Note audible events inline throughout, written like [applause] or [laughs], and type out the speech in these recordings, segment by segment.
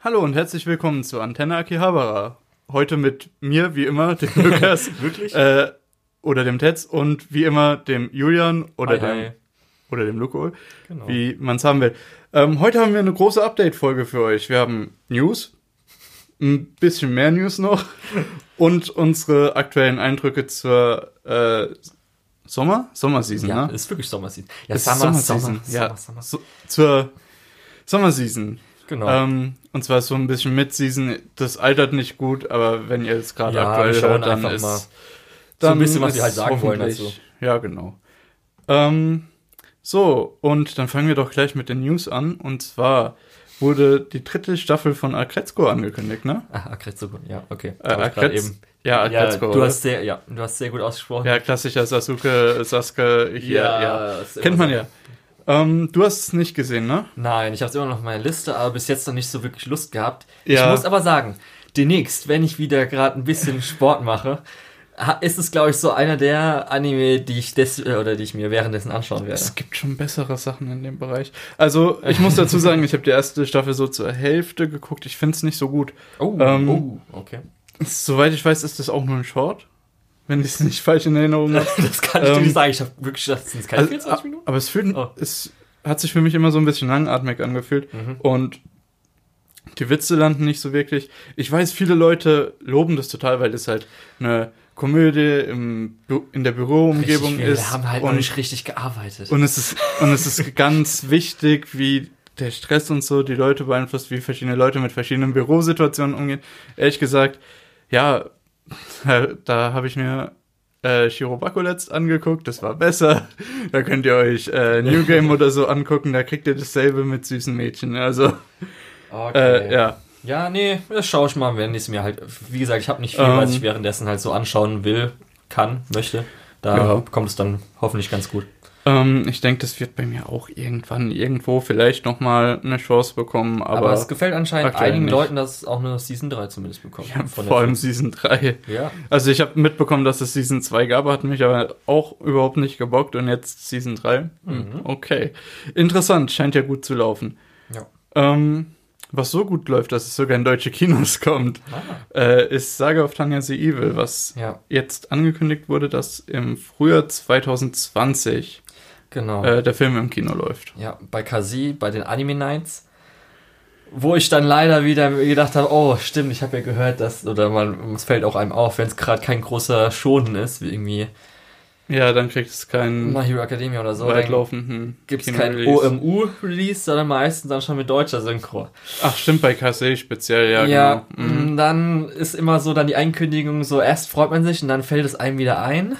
Hallo und herzlich willkommen zu Antenne Akihabara. Heute mit mir, wie immer, dem [laughs] Lukas. Wirklich? Äh, oder dem Tetz und wie immer dem Julian oder Hi, dem hi. oder dem Luko, Genau. wie man es haben will. Ähm, heute haben wir eine große Update-Folge für euch. Wir haben News, ein bisschen mehr News noch [laughs] und unsere aktuellen Eindrücke zur äh, Sommer? Sommerseason, Ja, ne? ist wirklich Sommerseason. Ja, Summer, Sommerseason. Sommer, ja, Sommer, Sommer. So, zur Sommerseason. Genau. Ähm, und zwar so ein bisschen Mid-Season. Das altert nicht gut, aber wenn ihr es gerade Ja, aktuell hört, dann ist mal dann so ein bisschen, was wir halt sagen wollen dazu. Ja, genau. Ähm, so, und dann fangen wir doch gleich mit den News an. Und zwar wurde die dritte Staffel von Akretzko angekündigt, ne? Ah, Akretsuko, ja, okay. Äh, grad Akretz- Ja, Ja, Akretzko. du oder? hast sehr, ja, du hast sehr gut ausgesprochen. ja, klassischer Sasuke, Sasuke hier, ja. immer Kennt man so. ja. Ähm, du hast es nicht gesehen, ne? Nein, ich habe es immer noch auf meiner Liste, aber bis jetzt noch nicht so wirklich Lust gehabt. Ja. Ich muss aber sagen, demnächst, wenn ich wieder gerade ein bisschen [laughs] Sport mache, ist es, glaube ich, so einer der Anime, die ich des äh, oder die ich mir währenddessen anschauen werde. Es gibt schon bessere Sachen in dem Bereich. Also, ich muss dazu sagen, ich habe die erste Staffel so zur Hälfte geguckt. Ich finde es nicht so gut. Oh, Ähm, oh, okay. Soweit ich weiß, ist das auch nur ein Short. Wenn ich es nicht falsch in Erinnerung [laughs] habe. Das kann ich dir Ähm, nicht sagen. Ich habe wirklich es sind keine Also, 24 Minuten. aber es, fühlt, Oh. es hat sich für mich immer so ein bisschen langatmig angefühlt. Mhm. Und die Witze landen nicht so wirklich. Ich weiß, viele Leute loben das total, weil es halt eine Komödie im, in der Büroumgebung Richtig, wir ist. haben halt noch und, nicht richtig gearbeitet. und es ist und es ist ganz [laughs] wichtig, wie der Stress und so die Leute beeinflusst, wie verschiedene Leute mit verschiedenen Bürosituationen umgehen. Ehrlich gesagt, ja, da habe ich mir äh, Shirobako letzt angeguckt, das war besser. Da könnt ihr euch äh, New [laughs] Game oder so angucken, da kriegt ihr dasselbe mit süßen Mädchen. Also, äh, ja. Ja, nee, das schaue ich mal, wenn ich es mir halt. Wie gesagt, ich habe nicht viel, Ähm. was ich währenddessen halt so anschauen will, kann, möchte. Da Ja. kommt es dann hoffentlich ganz gut. Ähm, ich denke, das wird bei mir auch irgendwann irgendwo vielleicht nochmal eine Chance bekommen, aber, Aber, es gefällt anscheinend einigen nicht. Leuten, dass es auch eine Season 3 zumindest bekommt. ja, vor allem. Season 3. Ja, Also ich habe mitbekommen, dass es Season 2 gab, hat mich aber auch überhaupt nicht gebockt und jetzt Season 3. Hm, Mhm. Okay. Interessant, scheint ja gut zu laufen. ja. Ähm, was so gut läuft, dass es sogar in deutsche Kinos kommt, Ah, äh, ist Saga of Tanya the Evil, was ja, jetzt angekündigt wurde, dass im Frühjahr 2020 genau. äh, der Film im Kino läuft. Ja, bei Kasi, bei den Anime Nights, wo ich dann leider wieder gedacht habe, oh, stimmt, ich habe ja gehört, dass, oder man, es fällt auch einem auf, wenn es gerade kein großer Schonen ist, wie irgendwie Ja, dann kriegt es keinen My Hero Academia oder so, weitlaufenden gibt es kein OMU-Release, sondern meistens dann schon mit deutscher Synchro. Ach, stimmt, bei Kase speziell, ja, Ja, genau. Mhm. dann ist immer so dann die Einkündigung so, erst freut man sich und dann fällt es einem wieder ein.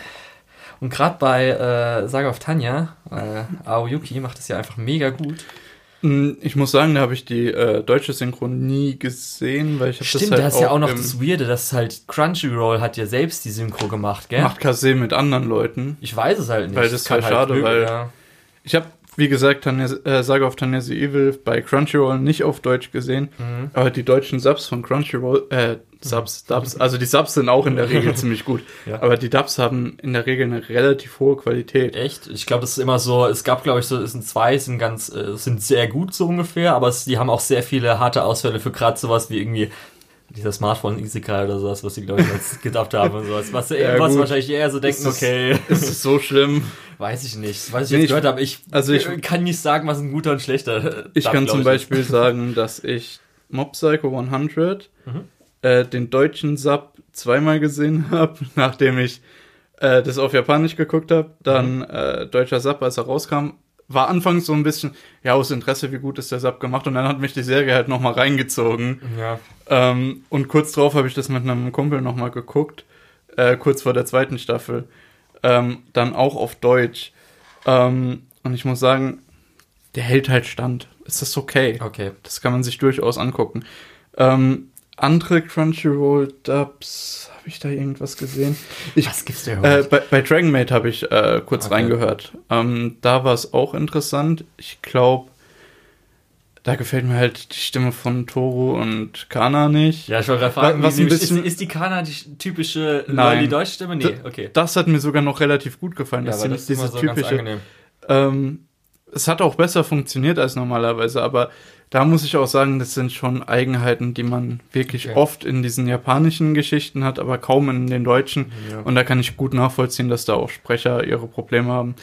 Und gerade bei äh, Saga of Tanya, äh, Aoyuki macht es ja einfach mega gut. Mm, Ich muss sagen, da habe ich die äh, deutsche Synchron nie gesehen, weil ich habe das Stimmt, halt da ist ja auch noch das Weirde, dass halt Crunchyroll hat ja selbst die Synchro gemacht, gell? macht Kase mit anderen Leuten. Ich weiß es halt nicht. Weil das kann wäre schade, möglich- weil- ja. Ich habe, wie gesagt, Tanya, äh, Saga of Tanya the Evil bei Crunchyroll nicht auf Deutsch gesehen, Mhm. aber die deutschen Subs von Crunchyroll, äh, Subs, Dubs, also die Subs sind auch in der Regel [laughs] ziemlich gut, Ja. aber die Dubs haben in der Regel eine relativ hohe Qualität. Echt? Ich glaube, das ist immer so, es gab, glaube ich, so, es sind zwei, es sind ganz, äh, es sind sehr gut so ungefähr, aber es, die haben auch sehr viele harte Ausfälle für gerade sowas wie irgendwie dieser Smartphone Isekai oder sowas, was sie, glaube ich, jetzt gedacht haben und sowas. Was, Ja, was wahrscheinlich eher so denken, Ist es- okay, Ist es so schlimm? [laughs] weiß ich nicht. Was ich Nee, jetzt ich- gehört habe, ich, also ich- kann nicht sagen, was ein guter und schlechter Ich Dub, kann zum. Beispiel [laughs] sagen, dass ich Mob Psycho 100 Mhm. Äh, den deutschen Sub zweimal gesehen [laughs] habe, nachdem ich äh, das auf Japanisch geguckt habe. Dann Mhm. äh, deutscher Sub, als er rauskam, war anfangs so ein bisschen, ja, aus Interesse, wie gut ist der Sub gemacht. Und dann hat mich die Serie halt nochmal reingezogen. Ja. Ähm, und kurz drauf habe ich das mit einem Kumpel nochmal geguckt, äh, kurz vor der zweiten Staffel. Ähm, dann auch auf Deutsch. Ähm, und ich muss sagen, der hält halt stand. Es ist okay. Okay. Das kann man sich durchaus angucken. Ähm, andere Crunchyroll-Dubs, habe ich da irgendwas gesehen? Ich, Was gibt's da äh, überhaupt? bei, bei Dragon Maid habe ich äh, kurz Okay. reingehört. Ähm, da war es auch interessant. Ich glaube, da gefällt mir halt die Stimme von Toru und Kana nicht. ja, ich wollte gerade fragen, was ein bisschen- ist, ist die Kana die typische Nein. die deutsche Stimme? Nee, okay. Das hat mir sogar noch relativ gut gefallen. Ja, dass aber sie das nicht ist immer diese so ganz typische. angenehm. Ähm, es hat auch besser funktioniert als normalerweise, aber da muss ich auch sagen, das sind schon Eigenheiten, die man wirklich Okay. oft in diesen japanischen Geschichten hat, aber kaum in den deutschen. Ja. Und da kann ich gut nachvollziehen, dass da auch Sprecher ihre Probleme haben.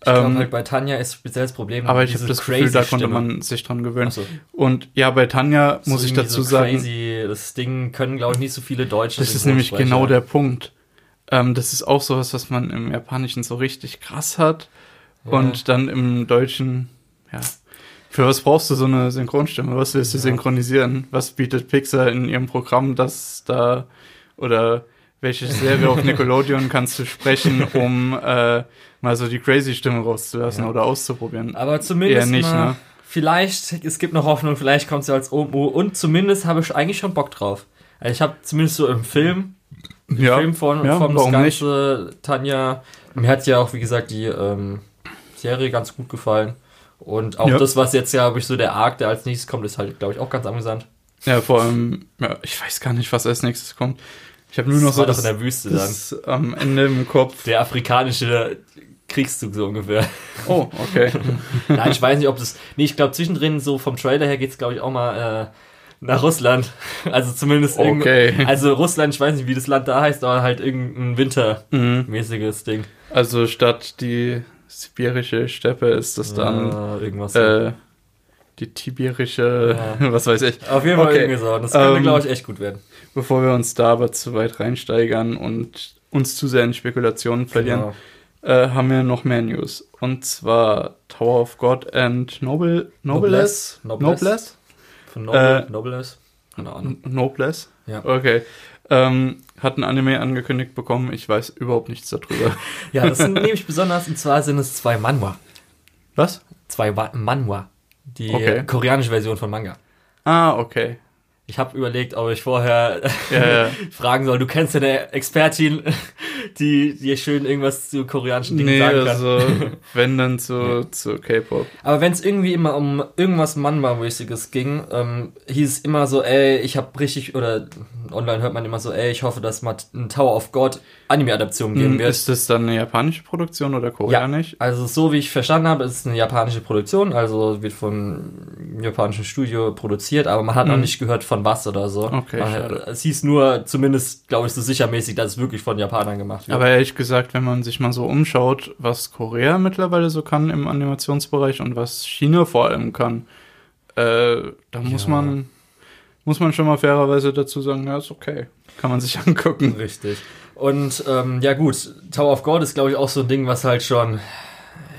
Ich glaube Ähm, halt bei Tanja ist speziell das Problem. aber ich habe das Gefühl, da konnte man sich dran gewöhnen. So. Und ja, bei Tanja muss So ich dazu so sagen, Crazy, das Ding können, glaube ich, nicht so viele Deutsche. das ist nämlich genau der Punkt. Ähm, das ist auch sowas, was man im Japanischen so richtig krass hat. Ja. Und dann im Deutschen, ja. Für was brauchst du so eine Synchronstimme? Was willst du Ja. synchronisieren? Was bietet Pixar in ihrem Programm, das da oder welche Serie auf [laughs] Nickelodeon kannst du sprechen, um äh, mal so die crazy Stimme rauszulassen Ja. oder auszuprobieren? Aber zumindest Eher nicht, mal, ne? vielleicht, es gibt noch Hoffnung, vielleicht kommt sie als OMU und zumindest habe ich eigentlich schon Bock drauf. Also ich habe zumindest so im Film, im Ja, Film von, ja, von das warum nicht? Ganze, Tanja, mir hat ja auch, wie gesagt, die ähm, Serie ganz gut gefallen. Und auch Ja. das, was jetzt ja, glaube ich, so der Arc, der als nächstes kommt, ist halt, glaube ich, auch ganz amüsant. Ja, vor allem, ja, ich weiß gar nicht, was als nächstes kommt. Ich habe nur noch Das so doch das, in der Wüste dann. das am Ende im Kopf. Der afrikanische Kriegszug so ungefähr. Oh, okay. [laughs] Nein, ich weiß nicht, ob das. Nee, ich glaube, zwischendrin, so vom Trailer her geht's glaube ich, auch mal äh, nach Russland. [laughs] Also zumindest Okay. Also Russland, ich weiß nicht, wie das Land da heißt, aber halt irgendein Mhm. wintermäßiges Ding. Also statt die sibirische Steppe ist das dann Ja, irgendwas. äh, die tiberische, [laughs] was weiß ich. Auf jeden Fall okay. irgendwie so. Das könnte, Ähm, glaube ich, echt gut werden. Bevor wir uns da aber zu weit reinsteigern und uns zu sehr in Spekulationen verlieren, Genau. äh, haben wir noch mehr News. Und zwar Tower of God and Noble, Noblesse? Noblesse. Noblesse? Von Noble, äh, Noblesse. Keine Ahnung. N- Noblesse? Ja. Okay. Ähm, hat ein Anime angekündigt bekommen. Ich weiß überhaupt nichts darüber. [laughs] Ja, das sind nämlich besonders, und zwar sind es zwei Manhwa. Was? Zwei Wa- Manhwa. Die Okay. koreanische Version von Manga. Ah, okay. Ich habe überlegt, ob ich vorher Ja, ja. [laughs] fragen soll. Du kennst ja eine Expertin, die dir schön irgendwas zu koreanischen Dingen Nee, sagen kann. also [laughs] wenn dann zu, zu K-Pop. Aber wenn es irgendwie immer um irgendwas Manma-mäßiges ging, ähm, hieß es immer so, ey, ich habe richtig, oder online hört man immer so, ey, ich hoffe, dass mal ein Tower of God Anime-Adaption geben Hm, wird. Ist das dann eine japanische Produktion oder koreanisch? Also so wie ich verstanden habe, ist es eine japanische Produktion, also wird von einem japanischen Studio produziert, aber man hat noch Mhm. nicht gehört von was oder so. Okay, man, es hieß nur, zumindest glaube ich so sichermäßig, dass es wirklich von Japanern gemacht wird. Aber ehrlich gesagt, wenn man sich mal so umschaut, was Korea mittlerweile so kann im Animationsbereich und was China vor allem kann, äh, da muss Ja. man muss man schon mal fairerweise dazu sagen, ja, ist okay. Kann man sich [laughs] angucken. Richtig. Und ähm, ja gut, Tower of God ist glaube ich auch so ein Ding, was halt schon,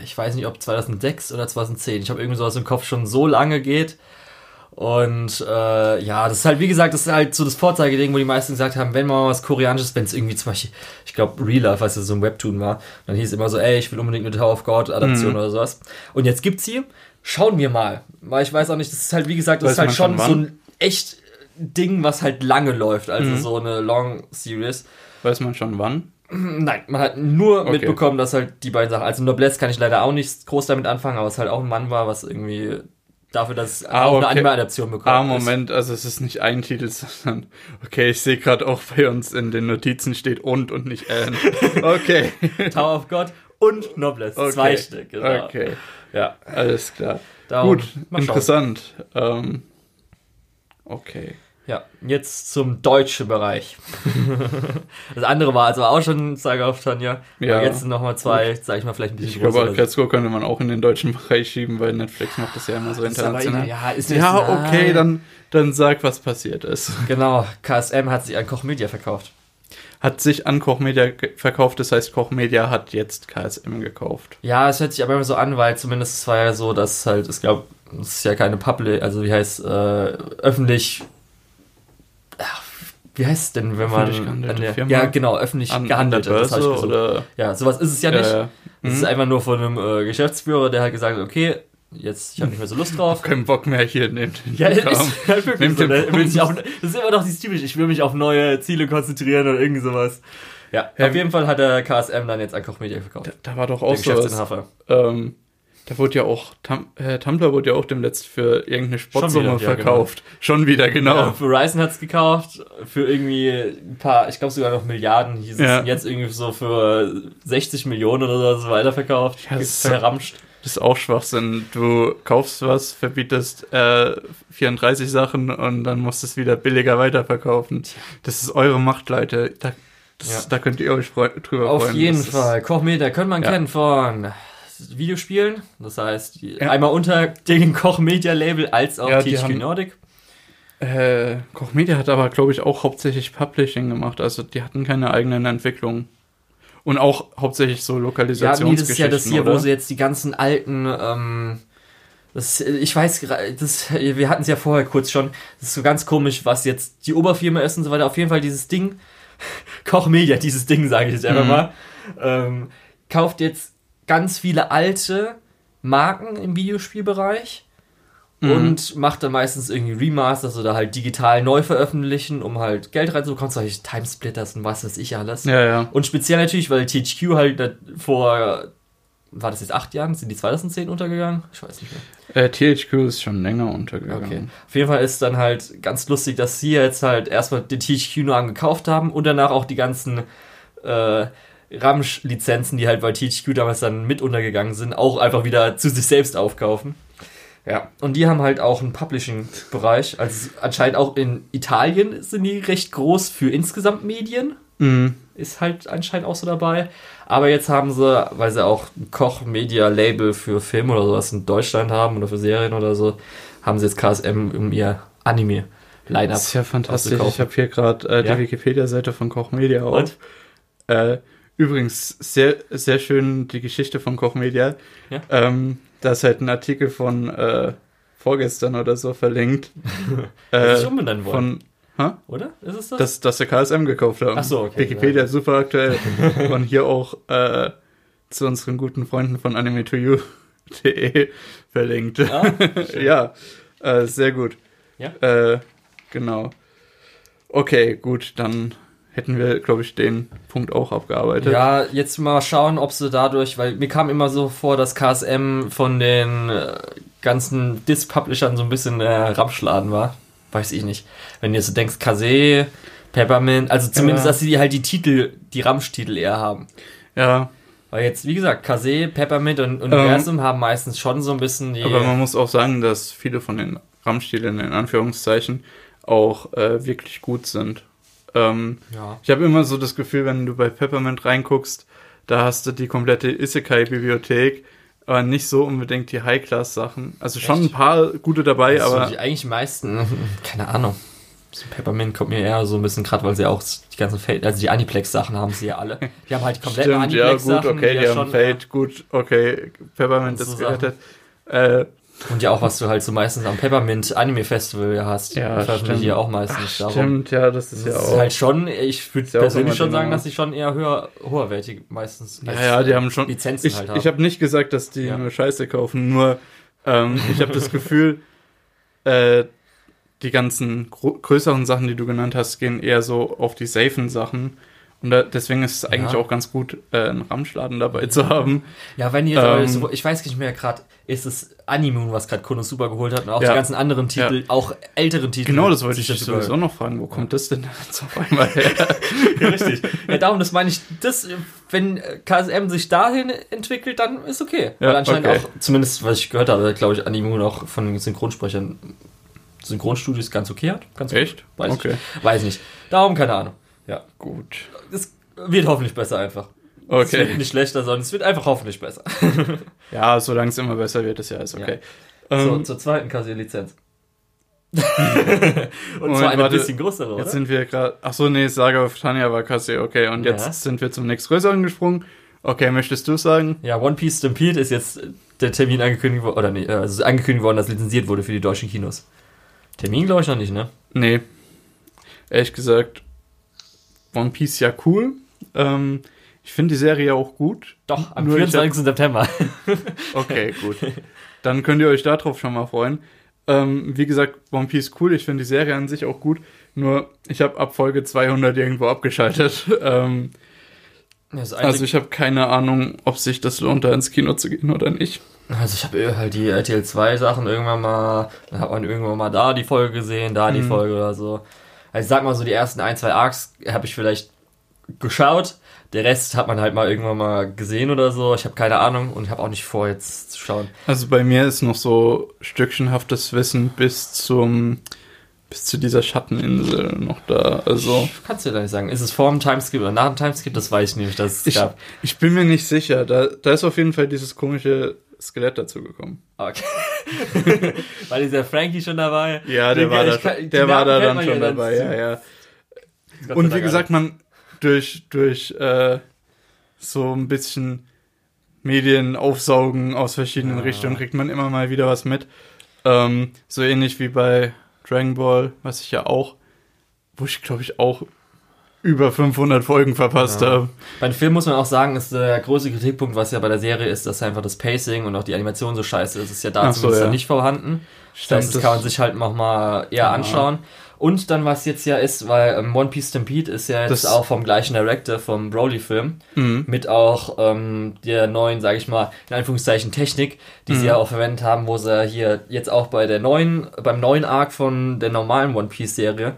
ich weiß nicht, ob 2006 oder 2010, ich habe irgendwie sowas im Kopf schon so lange geht. Und äh, ja, das ist halt, wie gesagt, das ist halt so das Vorzeigeding, wo die meisten gesagt haben, wenn mal was Koreanisches, wenn es irgendwie zum Beispiel, ich glaube, Real Life, was ja so ein Webtoon war, dann hieß es immer so, ey, ich will unbedingt eine Tower of God Adaption Mhm. oder sowas. Und jetzt gibt's sie, schauen wir mal. Weil ich weiß auch nicht, das ist halt, wie gesagt, das Weiß ist halt man schon schon so ein echt Ding, was halt lange läuft, also Mhm. so eine Long Series. Weiß man schon wann? [clears throat] Nein, man hat nur Okay. mitbekommen, dass halt die beiden Sachen. Also Noblesse kann ich leider auch nicht groß damit anfangen, aber es halt auch ein Mann war, was irgendwie dafür, dass es Ah, auch eine okay. Anime-Adaption bekommen Ah, ist. Moment, also es ist nicht ein Titel, [laughs] sondern okay, ich sehe gerade auch bei uns in den Notizen steht und und nicht and. [laughs] Okay. Tower of God und Noblesse. okay. Zwei Stück, genau. Okay, Ja, alles klar. darum, Gut, interessant. Ähm, okay. Ja, jetzt zum deutschen Bereich. [laughs] das andere war also auch schon Saga of Tanja. Ja. Aber jetzt nochmal zwei, sag ich mal, vielleicht ein bisschen Ich glaube. Alcatraz könnte man auch in den deutschen Bereich schieben, weil Netflix macht das ja immer so Das ist aber international. Ja, ist Ja, okay, dann, dann sag, was passiert ist. Genau, KSM hat sich an Koch Media verkauft. Hat sich an Koch Media verkauft, das heißt, Koch Media hat jetzt KSM gekauft. Ja, es hört sich aber immer so an, weil zumindest es war ja so, dass halt, ich glaube, es ist ja keine Public, also wie heißt, äh, öffentlich, wie heißt es denn, wenn man, an der, Firma? ja genau, öffentlich An, an gehandelt das ich Börse gesucht. oder? Ja, sowas ist es ja nicht. Ja. Es ist Mhm. einfach nur von einem äh, Geschäftsführer, der hat gesagt, okay, jetzt, ich habe nicht mehr so Lust drauf. Kein Bock mehr hier den Ja, das ist halt wirklich Nehmt so. Der will auf, das ist immer noch dieses typisch, ich will mich auf neue Ziele konzentrieren oder irgendwie sowas. Ja, Ja. auf jeden Fall hat der KSM dann jetzt an Koch Media verkauft. Da, da war doch auch so was. Ähm, da wurde ja auch, Tum äh, Tumblr wurde ja auch demnächst für irgendeine Sportsumme wieder, ja, verkauft. Schon wieder, genau. Ja, für Ryzen hat's gekauft, für irgendwie ein paar, ich glaube sogar noch Milliarden hieß Ja. es, jetzt irgendwie so für 60 Millionen oder so weiterverkauft, Ja, das verramscht. Das ist auch Schwachsinn. Du kaufst was, verbietest äh, 34 Sachen und dann musst du es wieder billiger weiterverkaufen. Das ist eure Macht, Leute. Da, das, da könnt ihr euch freu drüber Auf freuen. jeden Das ist- Fall. Kochmedia könnte man kennen von Videospielen. Das heißt, Ja. einmal unter dem Kochmedia-Label als auch Ja, THQ Nordic. Äh, Koch Media hat aber, glaube ich, auch hauptsächlich Publishing gemacht. Also die hatten keine eigenen Entwicklungen. Und auch hauptsächlich so Ja, nee, Lokalisationsgeschichten, das ist ja das hier, oder? wo sie jetzt die ganzen alten, ähm, das, ich weiß, das, wir hatten es ja vorher kurz schon, das ist so ganz komisch, was jetzt die Oberfirma ist und so weiter. Auf jeden Fall dieses Ding, [laughs] Kochmedia, dieses Ding, sage ich jetzt einfach Mhm. mal, ähm, kauft jetzt ganz viele alte Marken im Videospielbereich Mhm. und macht dann meistens irgendwie Remasters oder halt digital neu veröffentlichen, um halt Geld reinzubekommen, solche Timesplitters und was weiß ich alles. ja, ja. Und speziell natürlich, weil THQ halt vor, war das jetzt acht Jahren? Sind die 2010 untergegangen? Ich weiß nicht mehr. Äh, THQ ist schon länger untergegangen. Okay. Auf jeden Fall ist dann halt ganz lustig, dass sie jetzt halt erstmal den THQ nur angekauft haben und danach auch die ganzen äh, Ramsch-Lizenzen, die halt bei THQ damals dann mit untergegangen sind, auch einfach wieder zu sich selbst aufkaufen. Ja, und die haben halt auch einen Publishing-Bereich. Also anscheinend auch in Italien sind die recht groß für insgesamt Medien Mhm. ist halt anscheinend auch so dabei. Aber jetzt haben sie, weil sie auch ein Koch-Media-Label für Film oder sowas in Deutschland haben oder für Serien oder so, haben sie jetzt KSM um ihr Anime-Line-Up. Das ist ja fantastisch. Ich habe hier gerade äh, Ja. die Wikipedia-Seite von Koch Media auf. Und? Äh, übrigens, sehr, sehr schön die Geschichte von Koch Media. Ja. Ähm, da ist halt ein Artikel von äh, vorgestern oder so verlinkt. [laughs] Dass äh, umbenennen wollen, von, hä? oder? Ist es das? dass, dass wir KSM gekauft haben. Ach so, okay, Wikipedia ja. super aktuell. Und hier auch äh, zu unseren guten Freunden von anime2u.de [laughs] verlinkt. Ah, [laughs] ja, äh, sehr gut. Ja. Äh, genau. Okay, gut, dann hätten wir, glaube ich, den Punkt auch abgearbeitet. Ja, jetzt mal schauen, ob sie dadurch, weil mir kam immer so vor, dass KSM von den äh, ganzen Disc-Publishern so ein bisschen der Ramschladen war. Weiß ich nicht. Wenn du jetzt so denkst, Kase, Peppermint, also zumindest, Ja. dass sie halt die Titel, die Ramsch-Titel eher haben. ja Weil jetzt, wie gesagt, Kase, Peppermint und Universum haben meistens schon so ein bisschen die. Ähm. aber man muss auch sagen, dass viele von den Rammstilen in Anführungszeichen auch äh, wirklich gut sind. Ähm, ja. Ich habe immer so das Gefühl, wenn du bei Peppermint reinguckst, da hast du die komplette Isekai-Bibliothek, aber nicht so unbedingt die High-Class-Sachen. Also schon Echt? ein paar gute dabei, Also aber die, eigentlich die meisten, [laughs] keine Ahnung. So Peppermint kommt mir eher so ein bisschen gerade, weil sie auch die ganzen Fate, also die Aniplex-Sachen haben sie ja alle. Die haben halt die kompletten stimmt, ja gut, Aniplex-Sachen. okay, die ja haben schon- Fate, gut, okay, Peppermint Und so ist gerettet. Äh, Und ja auch, was du halt so meistens am Peppermint Anime Festival hast. Ja, stimmt. die ja auch meistens darum. stimmt, ja, das ist Das ja ist auch. halt schon, ich würde persönlich schon die sagen, dass sie schon eher höher, höherwertig meistens ja, ja, die haben schon. Lizenzen ich halt haben. ich habe nicht gesagt, dass die Ja. nur Scheiße kaufen, nur ähm, [laughs] ich habe das Gefühl, äh, die ganzen größeren Sachen, die du genannt hast, gehen eher so auf die safen Sachen. Und da, deswegen ist es eigentlich Ja. auch ganz gut, äh, einen Ramschladen dabei zu haben. Ja, wenn ihr jetzt Ähm, so, ich weiß nicht mehr gerade, ist es Animoon, was gerade Konosuba geholt hat und auch Ja. die ganzen anderen Titel, auch älteren Titel. Genau, das wollte ich das sowieso noch fragen. Wo kommt das denn jetzt auf einmal her? [laughs] Ja, richtig. Ja, darum, das meine ich, das, wenn äh, KSM sich dahin entwickelt, dann ist okay. Ja, Weil anscheinend okay. auch, zumindest was ich gehört habe, glaube ich, Animoon auch von den Synchronsprechern, Synchronstudios ganz okay hat. Ganz gut. Echt? Weiß okay. ich. Weiß nicht. Darum keine Ahnung. Ja. Gut. Es wird hoffentlich besser einfach. Es wird Okay. nicht schlechter, sondern es wird einfach hoffentlich besser. [laughs] Ja, solange es immer besser wird, ist ja alles okay. so, Ähm, zur zweiten KC-Lizenz. [laughs] Und Moment, zwar eine warte. bisschen größere, oder? Jetzt sind wir gerade. Ach so, nee, Saga of Tanya war Kasse, okay. Und jetzt Ja. sind wir zum nächstgrößeren gesprungen. Okay, möchtest du sagen? Ja, One Piece Stampede ist jetzt der Termin angekündigt worden, oder nee, äh, also angekündigt worden, dass lizenziert wurde für die deutschen Kinos. Termin glaube ich noch nicht, ne? Nee. Ehrlich gesagt, One Piece ja cool. Ähm, ich finde die Serie auch gut. Doch, am Nur ich hab- 24. September. [laughs] Okay, gut. Dann könnt ihr euch darauf schon mal freuen. Ähm, wie gesagt, One Piece cool. Ich finde die Serie an sich auch gut. Nur, ich habe ab Folge 200 irgendwo abgeschaltet. [laughs] Ähm, also ich habe keine Ahnung, ob sich das lohnt, da ins Kino zu gehen oder nicht. Also ich habe halt die RTL 2 Sachen irgendwann mal, dann hat man irgendwann mal da die Folge gesehen, da die Mhm. Folge oder so. Also ich sag mal so, die ersten ein, zwei Arcs habe ich vielleicht geschaut. Der Rest hat man halt mal irgendwann mal gesehen oder so. Ich habe keine Ahnung und habe auch nicht vor, jetzt zu schauen. Also bei mir ist noch so stückchenhaftes Wissen bis zum bis zu dieser Schatteninsel noch da. Also Kannst du ja nicht sagen. Ist es vor dem Timeskip oder nach dem Timeskip? Das weiß ich nämlich, dass es ich, gab. ich bin mir nicht sicher. Da, da ist auf jeden Fall dieses komische Skelett dazu gekommen. Okay. [laughs] War dieser Frankie schon dabei? Ja, der Den war da, kann- schon- der war da dann schon dabei, ja, ja. Und wie gesagt, man durch, durch äh, so ein bisschen Medien aufsaugen aus verschiedenen Ja. Richtungen kriegt man immer mal wieder was mit. Ähm, so ähnlich wie bei Dragon Ball, was ich ja auch, wo ich glaube ich auch über 500 Folgen verpasst Ja. habe. Bei den Film muss man auch sagen, ist der größte Kritikpunkt, was ja bei der Serie ist, dass einfach das Pacing und auch die Animation so scheiße ist. ist ja da so, zumindest ja. nicht vorhanden. Das heißt, das kann man sich halt noch mal eher Ja. anschauen. Und dann, was jetzt ja ist, weil ähm, One Piece Stampede ist ja jetzt Das- auch vom gleichen Director vom Broly-Film, Mhm. mit auch ähm, der neuen, sage ich mal, in Anführungszeichen Technik, die sie Mhm. ja auch verwendet haben, wo sie hier jetzt auch bei der neuen, beim neuen Arc von der normalen One Piece Serie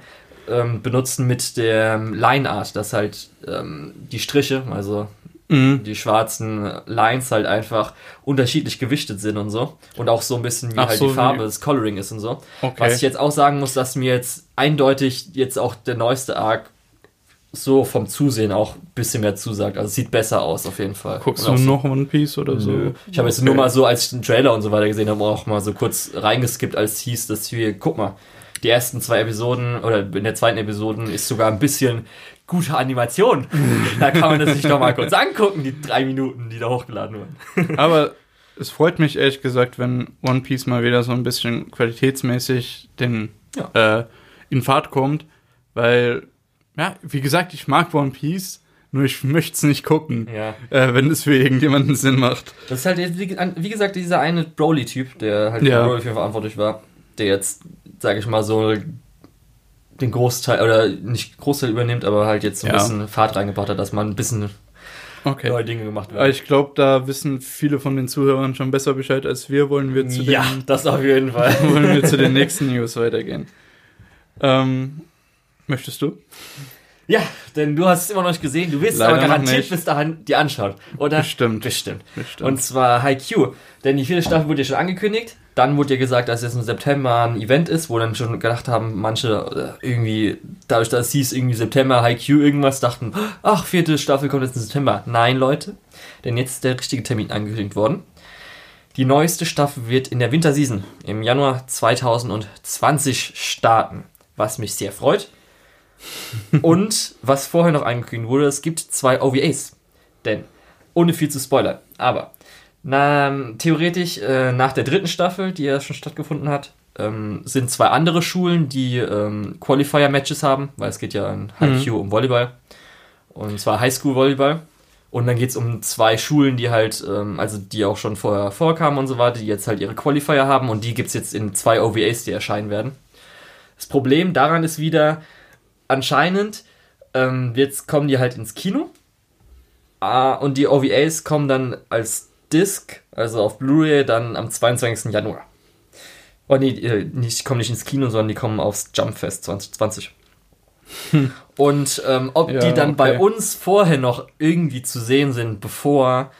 ähm, benutzen mit der Line Art, dass halt ähm, die Striche, also Mhm. die schwarzen Lines halt einfach unterschiedlich gewichtet sind und so. Und auch so ein bisschen wie Ach halt so, die Farbe, wie- das Coloring ist und so. Okay. Was ich jetzt auch sagen muss, dass mir jetzt eindeutig jetzt auch der neueste Arc so vom Zusehen auch ein bisschen mehr zusagt. Also es sieht besser aus auf jeden Fall. Guckst du auch noch One Piece oder so? Nö. Ich habe jetzt Okay. nur mal so, als ich den Trailer und so weiter gesehen habe, auch mal so kurz reingeskippt, als hieß, dass wir, guck mal, die ersten zwei Episoden oder in der zweiten Episode ist sogar ein bisschen gute Animation. [laughs] da kann man das sich doch mal kurz angucken, die drei Minuten, die da hochgeladen wurden. [laughs] Aber es freut mich ehrlich gesagt, wenn One Piece mal wieder so ein bisschen qualitätsmäßig den, äh, in Fahrt kommt, weil, ja, wie gesagt, ich mag One Piece, nur ich möchte es nicht gucken, Ja. äh, wenn es für irgendjemanden Sinn macht. Das ist halt, wie, gesagt, dieser eine Broly-Typ, der halt Ja. für Broly für verantwortlich war, der jetzt, sage ich mal, so den Großteil, oder nicht Großteil übernimmt, aber halt jetzt so ein Ja. bisschen Fahrt reingebracht hat, dass man ein bisschen Okay. neue Dinge gemacht werden. ich glaube, da wissen viele von den Zuhörern schon besser Bescheid als wir. Wollen wir zu Ja, den, das auf jeden [laughs] Fall. wollen wir zu den nächsten News weitergehen? Ähm, möchtest du? Ja, denn du hast es immer noch nicht gesehen. Du wirst es Leider aber garantiert bis dahin dir anschauen. Oder? Bestimmt. Bestimmt. Bestimmt. Und zwar Haikyuu. Denn die vierte Staffel wurde ja schon angekündigt. Dann wurde ja gesagt, dass jetzt im September ein Event ist, wo dann schon gedacht haben, manche äh, irgendwie, dadurch, dass es hieß irgendwie September, Haikyuu irgendwas, dachten, ach, vierte Staffel kommt jetzt im September. Nein, Leute. Denn jetzt ist der richtige Termin angekündigt worden. Die neueste Staffel wird in der Winterseason im Januar 2020 starten, was mich sehr freut. [laughs] Und was vorher noch angekündigt wurde, es gibt zwei OVAs. Denn, ohne viel zu spoilern, aber na, theoretisch äh, nach der dritten Staffel, die ja schon stattgefunden hat, ähm, sind zwei andere Schulen, die ähm, Qualifier-Matches haben, weil es geht ja in Haikyuu um Volleyball. Und zwar Highschool-Volleyball. Und dann geht es um zwei Schulen, die halt, ähm, also die auch schon vorher vorkamen und so weiter, die jetzt halt ihre Qualifier haben und die gibt es jetzt in zwei OVAs, die erscheinen werden. Das Problem daran ist wieder, anscheinend, ähm, jetzt kommen die halt ins Kino. Ah, und die OVAs kommen dann als Disc, also auf Blu-ray, dann am 22. Januar. Oh nee, äh, nicht, die kommen nicht ins Kino, sondern die kommen aufs Jumpfest 2020. Und ähm, ob Ja, die dann bei okay. uns vorher noch irgendwie zu sehen sind, bevor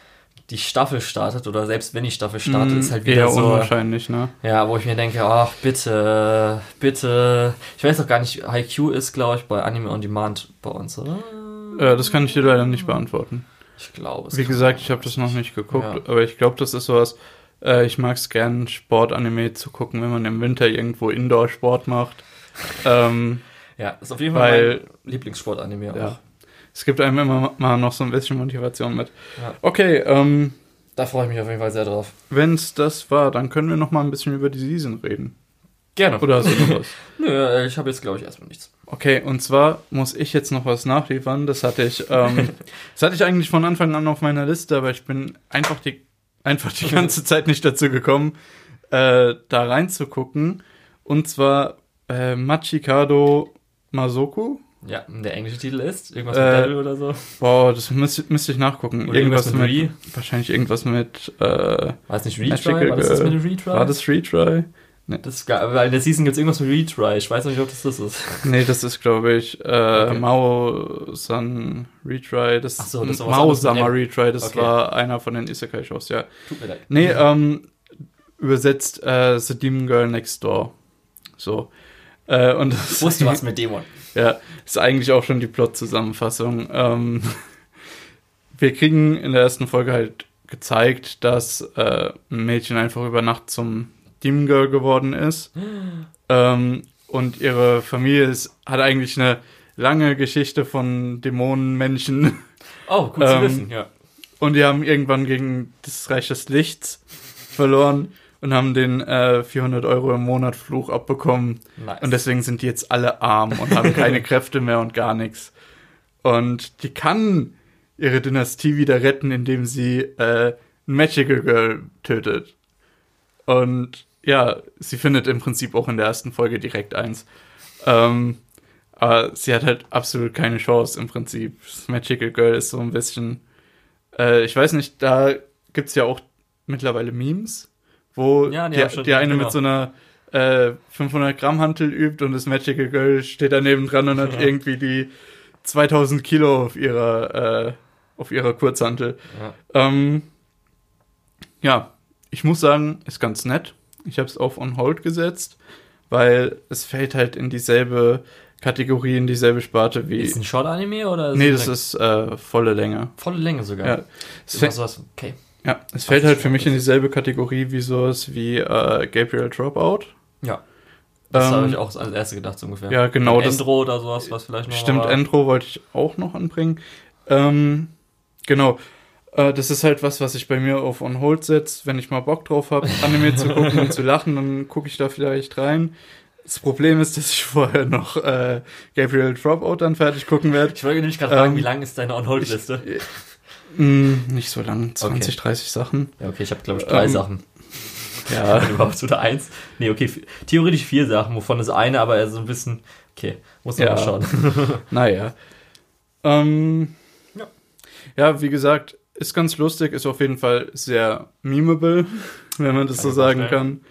die Staffel startet oder selbst wenn die Staffel startet, ist halt wieder Eher so. unwahrscheinlich, ne? Ja, wo ich mir denke, ach, bitte, bitte. Ich weiß auch gar nicht, Haikyuu ist, glaube ich, bei Anime on Demand bei uns, oder? Äh, das kann ich dir leider nicht beantworten. Ich glaube es. Wie gesagt, ich habe das noch nicht geguckt, Ja. aber ich glaube, das ist sowas. Äh, ich mag es gern, Sportanime zu gucken, wenn man im Winter irgendwo Indoor-Sport macht. [laughs] ähm, Ja, ist auf jeden Fall Weil- mein Lieblingssport-Anime ja. auch. Es gibt einem immer mal noch so ein bisschen Motivation mit. Ja. Okay, ähm, Da freue ich mich auf jeden Fall sehr drauf. wenn es das war, dann können wir noch mal ein bisschen über die Season reden. Gerne. Oder hast du noch was? [laughs] Nö, äh, ich habe jetzt, glaube ich, erstmal nichts. Okay, und zwar muss ich jetzt noch was nachliefern. Das hatte ich, ähm, [laughs] das hatte ich eigentlich von Anfang an auf meiner Liste, aber ich bin einfach die, einfach die [laughs] ganze Zeit nicht dazu gekommen, äh, da reinzugucken. Und zwar äh, Machikado Masoku. Ja, der englische Titel ist irgendwas Äh, mit Devil oder so. Boah, das müsste müsste ich nachgucken. Oder irgendwas mit mit, wahrscheinlich irgendwas mit, äh, War es nicht Retry? Magical War das das mit Retry? war das Retry? Nee. Das, weil in der Season gibt es irgendwas mit Retry. Ich weiß nicht, ob das das ist. Nee, das ist, glaube ich, äh, Okay. Mao-san Retry. Das Ach so, das Mao-sama anderes mit Retry, das Okay. war einer von den Isekai-Shows, ja. Tut mir leid. Nee, ähm, übersetzt äh, The Demon Girl Next Door. So. Äh, und das Ich wusste [laughs] was mit Dämon. Ja, ist eigentlich auch schon die Plot-Zusammenfassung. Ähm, wir kriegen in der ersten Folge halt gezeigt, dass äh, ein Mädchen einfach über Nacht zum Demon Girl geworden ist. ähm, und ihre Familie ist, hat eigentlich eine lange Geschichte von Dämonen, Menschen. Oh, gut zu Ähm, wissen, ja. Und die haben irgendwann gegen das Reich des Lichts verloren und haben den äh, 400 Euro im Monat Fluch abbekommen. Nice. Und deswegen sind die jetzt alle arm und haben keine [laughs] Kräfte mehr und gar nichts. Und die kann ihre Dynastie wieder retten, indem sie äh, ein Magical Girl tötet. Und ja, sie findet im Prinzip auch in der ersten Folge direkt eins. Ähm, aber sie hat halt absolut keine Chance im Prinzip. Das Magical Girl ist so ein bisschen, äh, ich weiß nicht, da gibt's ja auch mittlerweile Memes, wo Ja, die die, die eine genau. mit so einer äh, 500 Gramm Hantel übt und das Magical Girl steht daneben dran und hat Ja. irgendwie die 2000 Kilo auf ihrer, äh, auf ihrer Kurzhantel. Ja. Ähm, ja, ich muss sagen, ist ganz nett. Ich habe es auf On Hold gesetzt, weil es fällt halt in dieselbe Kategorie, in dieselbe Sparte wie. Ist ein Short-Anime oder? nee, es das ist äh, volle Länge. volle Länge sogar. Ja, es, Ist fällt, sowas, okay. ja, es fällt halt für mich in dieselbe Kategorie wie sowas wie äh, Gabriel Dropout. Ja. Das Ähm, habe ich auch als erste gedacht, so ungefähr. ja, genau, Und das- Endro oder sowas, was vielleicht noch Stimmt, war. Endro wollte ich auch noch anbringen. Ähm, genau. Äh, das ist halt was, was ich bei mir auf On Hold setze. Wenn ich mal Bock drauf habe, Anime zu gucken und zu lachen, dann gucke ich da vielleicht rein. Das Problem ist, dass ich vorher noch äh, Gabriel Dropout dann fertig gucken werde. Ich wollte nämlich gerade fragen, Ähm, wie lang ist deine On-Hold-Liste? Mm, nicht so lang, 20, 30 Sachen. Ja, okay, ich habe, glaube ich, drei Ähm, Sachen. Ja, [laughs] Überhaupt oder eins? Nee, okay, theoretisch vier Sachen, wovon das eine aber so ein bisschen. Okay, muss man Ja. mal schauen. [laughs] naja. Ähm, Ja. ja, wie gesagt, ist ganz lustig, ist auf jeden Fall sehr memeable, wenn man das Kann so sagen kann.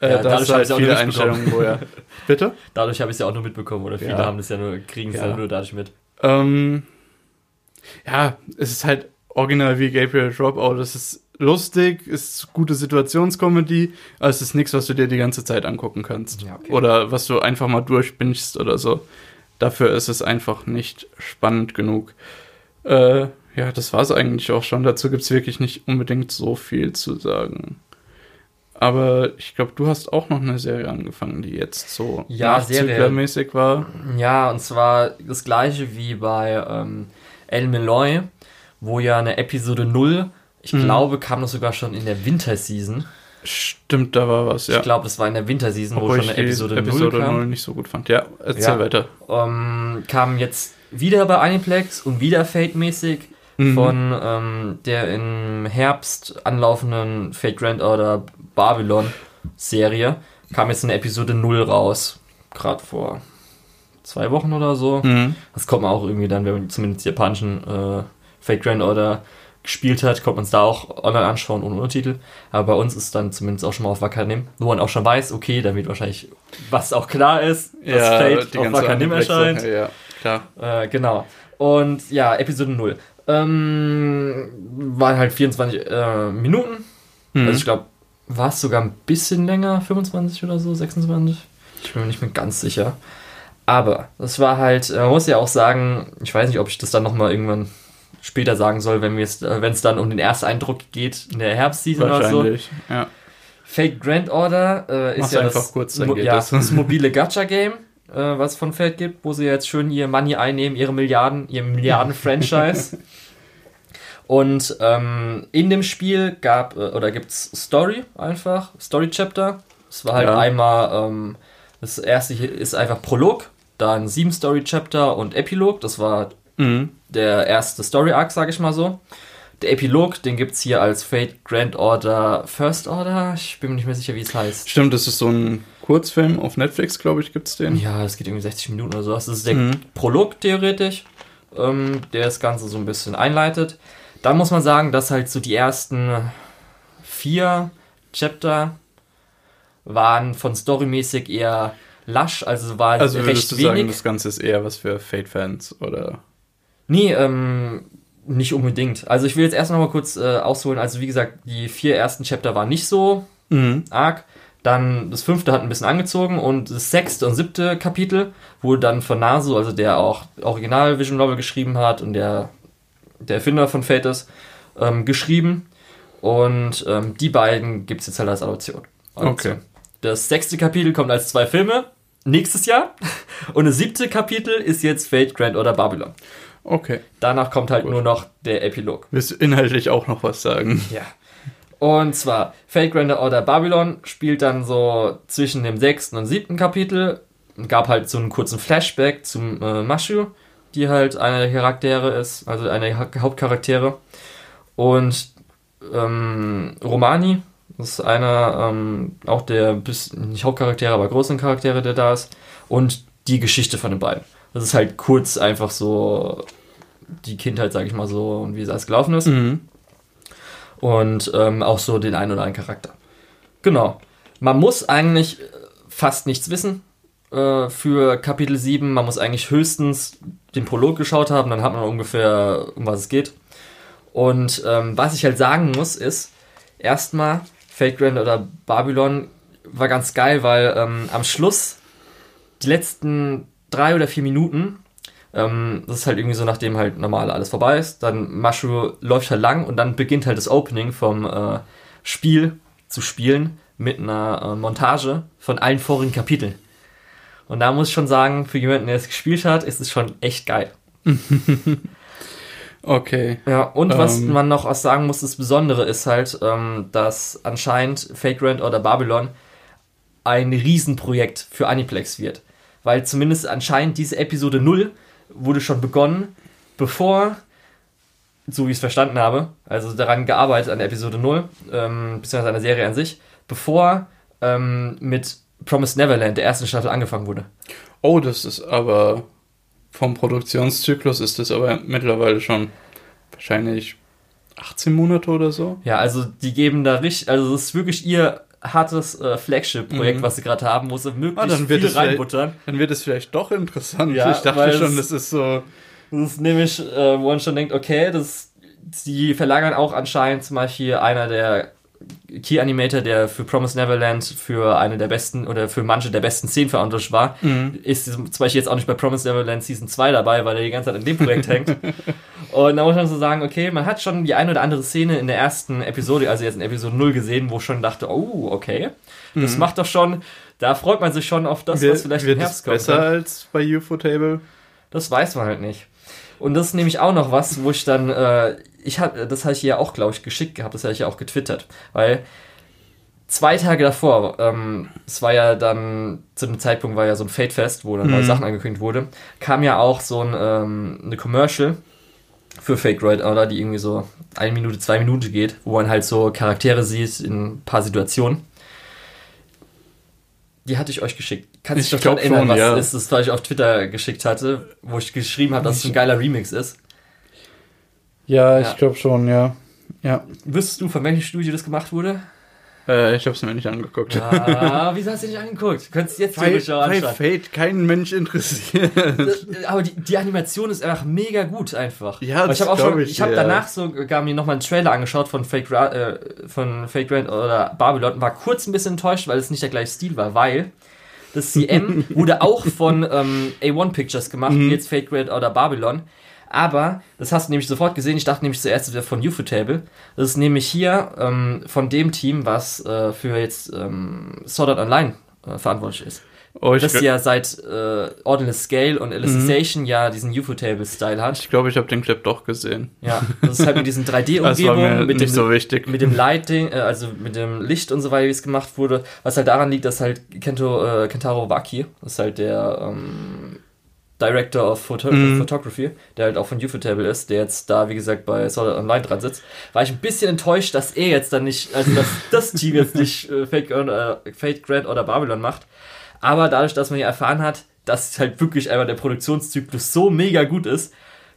Äh, Ja, da dadurch halt viele. Einstellungen, wo er. [laughs] Bitte? Dadurch habe ich es ja auch nur mitbekommen, oder viele Ja. haben das ja nur, kriegen es ja. Ja. nur dadurch mit. Ähm, ja, es ist halt original wie Gabriel Dropout. Es ist lustig, ist gute Situationskomödie, aber es ist nichts, was du dir die ganze Zeit angucken kannst. Ja, okay. Oder was du einfach mal durchbingst oder so. Dafür ist es einfach nicht spannend genug. Äh, ja, das war's eigentlich auch schon. Dazu gibt's wirklich nicht unbedingt so viel zu sagen. Aber ich glaube, du hast auch noch eine Serie angefangen, die jetzt so Ja, nachzüglermäßig war. Ja, und zwar das gleiche wie bei ähm, El Meloy, wo ja eine Episode 0, ich Mhm. glaube, kam das sogar schon in der Winterseason. Stimmt, da war was, ja. Ich glaube, das war in der Winterseason, wo Obwohl schon ich eine Episode, Episode 0 kam. 0 nicht so gut fand. Ja, erzähl Ja. weiter. ähm, kam jetzt wieder bei Aniplex und wieder Fate-mäßig Mhm. von ähm, der im Herbst anlaufenden Fate Grand Order Babylon Serie. Kam jetzt eine Episode 0 raus. Gerade vor zwei Wochen oder so. Mhm. Das kommt man auch irgendwie dann, wenn man zumindest die japanischen äh, Fate Grand Order gespielt hat, kommt man es da auch online anschauen ohne Untertitel. Aber bei uns ist dann zumindest auch schon mal auf Wakanim, wo man auch schon weiß, okay, damit wahrscheinlich, was auch klar ist, dass Fate auf Wakanim erscheint. Ja, klar. Äh, genau. Und ja, Episode 0. Ähm, waren halt 24 äh, Minuten. Mhm. Also ich glaube, war es sogar ein bisschen länger, 25 oder so, 26. Ich bin mir nicht mehr ganz sicher. Aber das war halt, äh, man muss ja auch sagen, ich weiß nicht, ob ich das dann nochmal irgendwann später sagen soll, wenn es äh, dann um den ersten Eindruck geht in der Herbstseason oder so. Ja. Fate Grand Order äh, ist Mach's ja einfach das, mo- ja, das mobile Gacha-Game, äh, was von Fate gibt, wo sie jetzt schön ihr Money einnehmen, ihre Milliarden, ihr Milliarden-Franchise. [laughs] Und ähm, in dem Spiel gab äh, oder gibt's Story einfach, Story-Chapter. Es war halt Ja. einmal, ähm, das erste hier ist einfach Prolog, dann sieben Story-Chapter und Epilog. Das war Mhm. der erste Story Arc, sage ich mal so. Der Epilog, den gibt's hier als Fate Grand Order First Order. Ich bin mir nicht mehr sicher, wie es heißt. Stimmt, das ist so ein Kurzfilm auf Netflix, glaube ich, gibt's den. Ja, das geht irgendwie 60 Minuten oder so. Das ist der Mhm. Prolog theoretisch, ähm, der das Ganze so ein bisschen einleitet. Dann muss man sagen, dass halt so die ersten vier Chapter waren von storymäßig eher lasch, also war Also recht würdest du wenig. sagen, das Ganze ist eher was für Fate-Fans oder? Nee, ähm, nicht unbedingt. Also ich will jetzt erst noch mal kurz äh, ausholen. Also wie gesagt, die vier ersten Chapter waren nicht so Mhm. arg. Dann das fünfte hat ein bisschen angezogen und das sechste und siebte Kapitel wurde dann von Nasu, also der auch Original Vision Novel geschrieben hat und der, der Erfinder von Fate ist, ähm, geschrieben. Und ähm, die beiden gibt es jetzt halt als Adoption. Okay. Das sechste Kapitel kommt als zwei Filme nächstes Jahr. [laughs] Und das siebte Kapitel ist jetzt Fate, Grand oder Babylon. Okay. Danach kommt halt Gut. nur noch der Epilog. Willst du inhaltlich auch noch was sagen? Ja. Und zwar, Fate Grand Order Babylon spielt dann so zwischen dem sechsten und siebten Kapitel. Gab halt so einen kurzen Flashback zum äh, Mashu, die halt einer der Charaktere ist, also einer der Ha- Hauptcharaktere. Und ähm, Romani, das ist einer ähm, auch der, nicht Hauptcharaktere, aber großen Charaktere, der da ist. Und die Geschichte von den beiden. Das ist halt kurz einfach so die Kindheit, sag ich mal so, und wie es alles gelaufen ist Mhm. Und ähm, auch so den einen oder anderen Charakter. Genau. Man muss eigentlich äh, fast nichts wissen äh, für Kapitel 7. Man muss eigentlich höchstens den Prolog geschaut haben, dann hat man ungefähr, um was es geht. Und ähm, was ich halt sagen muss, ist, erstmal, Fate Grand oder Babylon war ganz geil, weil ähm, am Schluss, die letzten drei oder vier Minuten, ähm, das ist halt irgendwie so, nachdem halt normal alles vorbei ist, dann Mashu läuft halt lang und dann beginnt halt das Opening vom äh, Spiel zu spielen mit einer äh, Montage von allen vorigen Kapiteln. Und da muss ich schon sagen, für jemanden, der es gespielt hat, ist es schon echt geil. [laughs] Okay. Ja, und was Ähm. man noch auch sagen muss, das Besondere ist halt, ähm, dass anscheinend Fate Grand oder Babylon ein Riesenprojekt für Aniplex wird. Weil zumindest anscheinend diese Episode 0 wurde schon begonnen, bevor, so wie ich es verstanden habe, also daran gearbeitet an der Episode 0, ähm, beziehungsweise an der Serie an sich, bevor ähm, mit Promised Neverland, der ersten Staffel, angefangen wurde. Oh, das ist aber vom Produktionszyklus ist das aber mittlerweile schon wahrscheinlich 18 Monate oder so. Ja, also die geben da richtig, also das ist wirklich ihr hartes äh, Flagship-Projekt, Mhm. was sie gerade haben, wo sie möglichst Ah, dann wird viel reinbuttern. Dann wird es vielleicht doch interessant. Ja, ich dachte schon, das ist so. Das ist nämlich, äh, wo man schon denkt, okay, das, die verlagern auch anscheinend zum Beispiel einer der Key Animator, der für Promise Neverland für eine der besten oder für manche der besten Szenen verantwortlich war, Mhm. ist zum Beispiel jetzt auch nicht bei Promise Neverland Season 2 dabei, weil er die ganze Zeit an dem Projekt hängt. [laughs] Und da muss man so sagen, okay, man hat schon die eine oder andere Szene in der ersten Episode, also jetzt in Episode 0 gesehen, wo ich schon dachte, oh, okay, das macht doch schon, da freut man sich schon auf das, was vielleicht wird im Herbst kommt. besser als bei UFO Table? Das weiß man halt nicht. Und das ist nämlich auch noch was, wo ich dann, äh, ich hab, das habe ich ja auch, glaube ich, geschickt gehabt, das habe ich ja auch getwittert, weil zwei Tage davor, ähm, es war ja dann, zu dem Zeitpunkt war ja so ein Fate-Fest, wo dann neue Mhm. Sachen angekündigt wurde, kam ja auch so ein, ähm, eine Commercial für Fake Right Order, die irgendwie so eine Minute, zwei Minuten geht, wo man halt so Charaktere sieht in ein paar Situationen. Die hatte ich euch geschickt. Kannst Ich du dich daran erinnern, schon, was ja. ist das, was ich auf Twitter geschickt hatte, wo ich geschrieben habe, dass es ein geiler Remix ist. Ja, Ja. glaube schon, ja. Ja. Wüsstest du, von welchem Studio das gemacht wurde? Äh, ich habe es mir nicht angeguckt. Ah, wieso hast du nicht angeguckt? Du könntest jetzt Weil, theoretisch auch anschauen. Fate keinen Mensch interessiert. Das- Aber die, die Animation ist einfach mega gut einfach. Ja, das ich habe auch glaub schon, ich ich habe ja. danach sogar mir nochmal einen Trailer angeschaut von Fake, äh, von Fake Grand oder Babylon und war kurz ein bisschen enttäuscht, weil es nicht der gleiche Stil war, weil das CM [laughs] wurde auch von ähm, A1 Pictures gemacht, Mhm. wie jetzt Fake Grand oder Babylon. Aber, das hast du nämlich sofort gesehen, ich dachte nämlich zuerst, es wäre von Ufotable. Das ist nämlich hier ähm, von dem Team, was äh, für jetzt ähm, Sword Art Online äh, verantwortlich ist. Oh, ich, Das ja seit äh, Ordinal Scale und Alicization ja diesen Ufotable-Style hat. ich glaube, ich habe den Clip doch gesehen. Ja, das ist halt mit diesen [laughs] Das war 3D-Umgebungen, mir mit nicht dem, so wichtig. mit dem [laughs] Lighting, äh, also mit dem Licht und so weiter, wie es gemacht wurde. Was halt daran liegt, dass halt Kento, äh, Kentaro Waki, das ist halt der ähm, Director of Photo Mhm. Photography, der halt auch von Ufotable ist, der jetzt da, wie gesagt, bei Solid Online dran sitzt, war ich ein bisschen enttäuscht, dass er jetzt dann nicht, also dass [laughs] das Team jetzt nicht äh, Fate, oder, Fate Grand oder Babylon macht. Aber dadurch, dass man ja erfahren hat, dass halt wirklich einfach der Produktionszyklus so mega gut ist,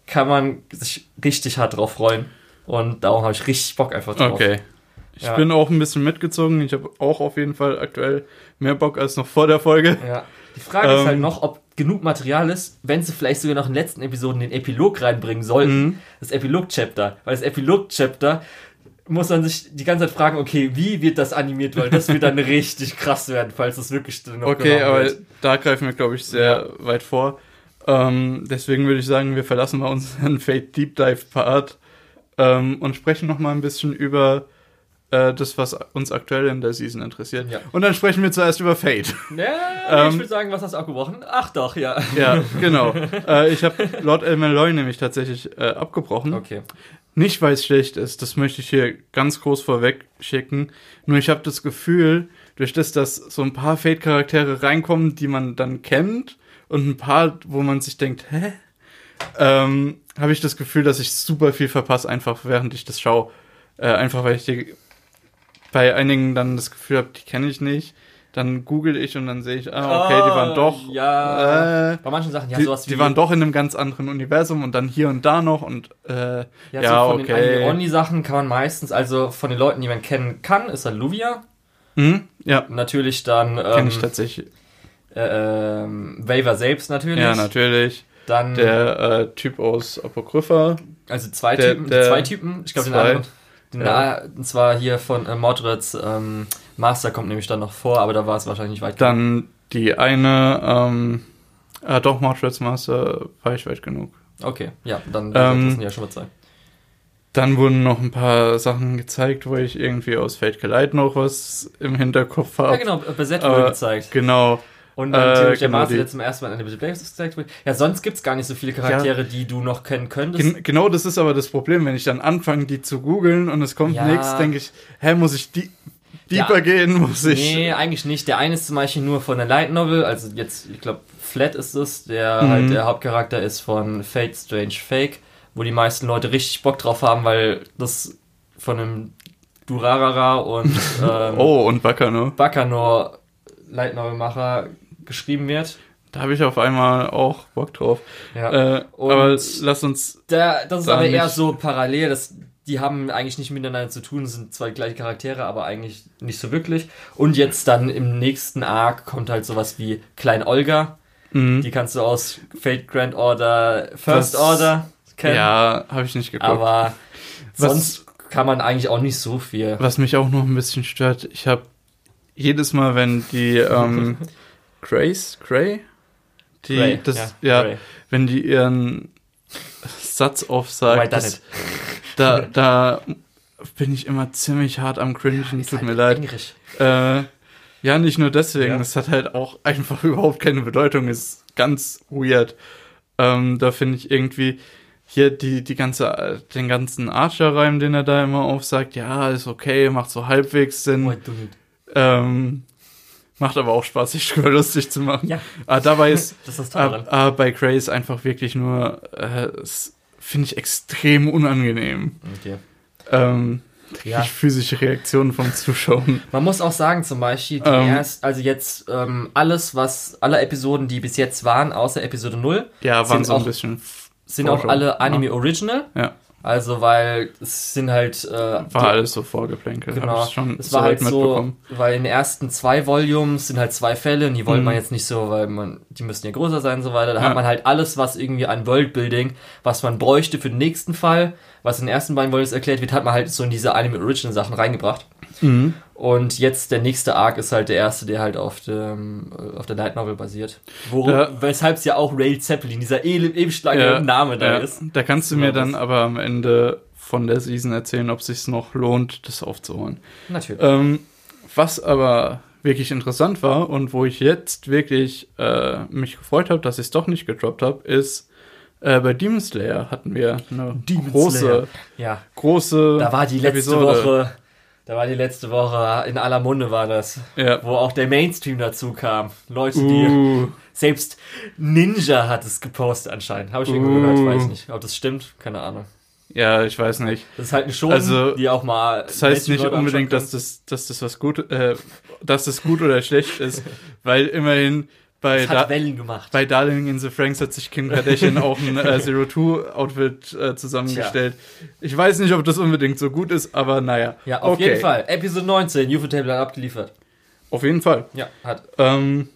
kann man sich richtig hart drauf freuen. Und darum habe ich richtig Bock einfach drauf. Okay. Ich Ja. bin auch ein bisschen mitgezogen. Ich habe auch auf jeden Fall aktuell mehr Bock als noch vor der Folge. Ja. Die Frage ist Ähm. halt noch, ob genug Material ist, wenn sie vielleicht sogar noch in den letzten Episoden den Epilog reinbringen sollten. Mhm. Das Epilog-Chapter. Weil das Epilog-Chapter muss man sich die ganze Zeit fragen, okay, wie wird das animiert? Weil das wird dann [laughs] richtig krass werden, falls das wirklich noch Okay, aber wird. da greifen wir, glaube ich, sehr weit vor. Ähm, deswegen würde ich sagen, wir verlassen mal unseren [laughs] Fate Deep Dive Part ähm, und sprechen noch mal ein bisschen über äh, das, was uns aktuell in der Season interessiert. Ja. Und dann sprechen wir zuerst über Fate. [laughs] Ja, ich Ähm. würde sagen, was hast du abgebrochen? Ach doch, ja. ja, genau. [laughs] äh, ich habe Lord El Malloy nämlich tatsächlich äh, abgebrochen. Okay. Nicht, weil es schlecht ist, das möchte ich hier ganz groß vorweg schicken. Nur ich habe das Gefühl, durch das, dass so ein paar Fate-Charaktere reinkommen, die man dann kennt, und ein paar, wo man sich denkt, hä? Ähm, habe ich das Gefühl, dass ich super viel verpasse, einfach während ich das schaue. Äh, einfach weil ich die, bei einigen dann das Gefühl habe, die kenne ich nicht. Dann google ich und dann sehe ich, ah, okay, die waren doch. Oh, Ja. Äh, Bei manchen Sachen, ja, die, sowas wie. die waren doch in einem ganz anderen Universum und dann hier und da noch und äh, Ja, Ja, so von okay. den Anime-Sachen kann man meistens, also von den Leuten, die man kennen kann, ist dann Luvia. Mhm, ja, Natürlich dann kenne ähm, ich tatsächlich. äh, ähm, Waver selbst natürlich. Ja, natürlich. Dann, Der äh, Typ aus Apokrypha. also zwei der- Typen, der- zwei Typen, ich glaube den anderen. Den, Ja. Und zwar hier von äh, Modreds ähm, Master kommt nämlich dann noch vor, aber da war es wahrscheinlich nicht weit genug. Dann die eine, ähm, äh, doch, Marshall's Master war ich weit genug. Okay, ja, dann Ähm, das sind ja schon mal zwei. Dann wurden noch ein paar Sachen gezeigt, wo ich irgendwie aus Fate Geleit noch was im Hinterkopf habe. Ja, genau, aber- wurde gezeigt. Genau. Und dann äh, der genau die- der zum ersten Mal in der Players gezeigt wird. Ja, sonst gibt's gar nicht so viele Charaktere, die du noch kennen könntest. Gen genau das ist aber das Problem, wenn ich dann anfange, die zu googeln und es kommt Ja. nichts, denke ich, hä, muss ich die deeper Ja. gehen? [laughs] Muss ich. Nee, eigentlich nicht. Der eine ist zum Beispiel nur von der Light Novel, also jetzt, ich glaube, Flat ist es, der Mhm. halt der Hauptcharakter ist von Fate Strange Fake, wo die meisten Leute richtig Bock drauf haben, weil das von einem Durarara und [laughs] ähm, Oh, und Bakano. Bakanor Light Novel Macher geschrieben wird. Da habe ich auf einmal auch Bock drauf. Ja. Äh, aber lass uns. Da, das ist Da aber eher so parallel, das, die haben eigentlich nicht miteinander zu tun, sind zwei gleiche Charaktere, aber eigentlich nicht so wirklich. Und jetzt dann im nächsten Arc kommt halt sowas wie Klein Olga, Mhm. die kannst du aus Fate Grand Order First Das- Order kennen, Ja, habe ich nicht geguckt. aber Was- sonst kann man eigentlich auch nicht so viel. Was mich auch noch ein bisschen stört, ich habe jedes Mal, wenn die ähm, [laughs] Grace, Gray, die Grey, das, ja, Grey. wenn die ihren Satz aufsagt, das, da, da bin ich immer ziemlich hart am cringen, Ist tut halt mir leid. Äh, ja, nicht nur deswegen, Ja. es hat halt auch einfach [laughs] überhaupt keine Bedeutung, ist ganz weird. Ähm, da finde ich irgendwie hier die, die ganze, den ganzen Archer-Reim, den er da immer aufsagt, ja, ist okay, macht so halbwegs Sinn. It? Ähm, macht aber auch Spaß, sich drüber lustig zu machen. Ja, Aber dabei ist [laughs] das ist das Tolle äh, äh, bei Grace einfach wirklich nur, äh, finde ich extrem unangenehm. Okay. Ähm, Ja. Die physische Reaktionen vom Zuschauen. [laughs] Man muss auch sagen, zum Beispiel, die Ähm. erst, also jetzt ähm, alles, was, alle Episoden, die bis jetzt waren, außer Episode 0, Ja, waren Sind so ein auch- bisschen. sind auch alle Anime Original. Ja, Also, weil es sind halt. Äh, war die- alles so vorgeplänkelt. Genau. Schon Es war halt soweit so, weil in den ersten zwei Volumes sind halt zwei Fälle und die wollte Mhm. man jetzt nicht so, weil man, die müssen ja größer sein und so weiter. Da Ja. hat man halt alles, was irgendwie an Worldbuilding, was man bräuchte für den nächsten Fall, was in den ersten beiden Volumes erklärt wird, hat man halt so in diese Anime Original Sachen reingebracht. Mhm. Und jetzt der nächste Arc ist halt der erste, der halt auf dem auf der Light Novel basiert. Ja. Weshalb es ja auch Rail Zeppelin, dieser ewig lange Ja, Name da ja, ist. da kannst du mir das- dann aber am Ende von der Season erzählen, ob es sich noch lohnt, das aufzuholen. Natürlich. Ähm, was aber wirklich interessant war und wo ich jetzt wirklich äh, mich gefreut habe, dass ich es doch nicht gedroppt habe, ist äh, bei Demon Slayer hatten wir eine Demon große. Ja, große da war die letzte Episode. Woche, da war die letzte Woche, in aller Munde war das, Ja. wo auch der Mainstream dazu kam. Leute, die, Uh, selbst Ninja hat es gepostet anscheinend. Habe ich irgendwo Uh. gehört, ich weiß nicht, ob das stimmt, keine Ahnung. ja, ich weiß nicht. Das ist halt eine Show, Also, die auch mal. Das heißt nicht Mainstream-Leute unbedingt, dass das, dass das was gut, äh, dass das gut oder schlecht ist, [laughs] weil immerhin bei, Das hat Wellen gemacht. bei Darling in the Franks hat sich Kim Kardashian auch ein äh, [laughs] Zero-Two-Outfit äh, zusammengestellt. Ich weiß nicht, ob das unbedingt so gut ist, aber naja. ja, auf okay. jeden Fall. Episode 19, UFO Table hat abgeliefert. Auf jeden Fall. Ja, hat. Ähm,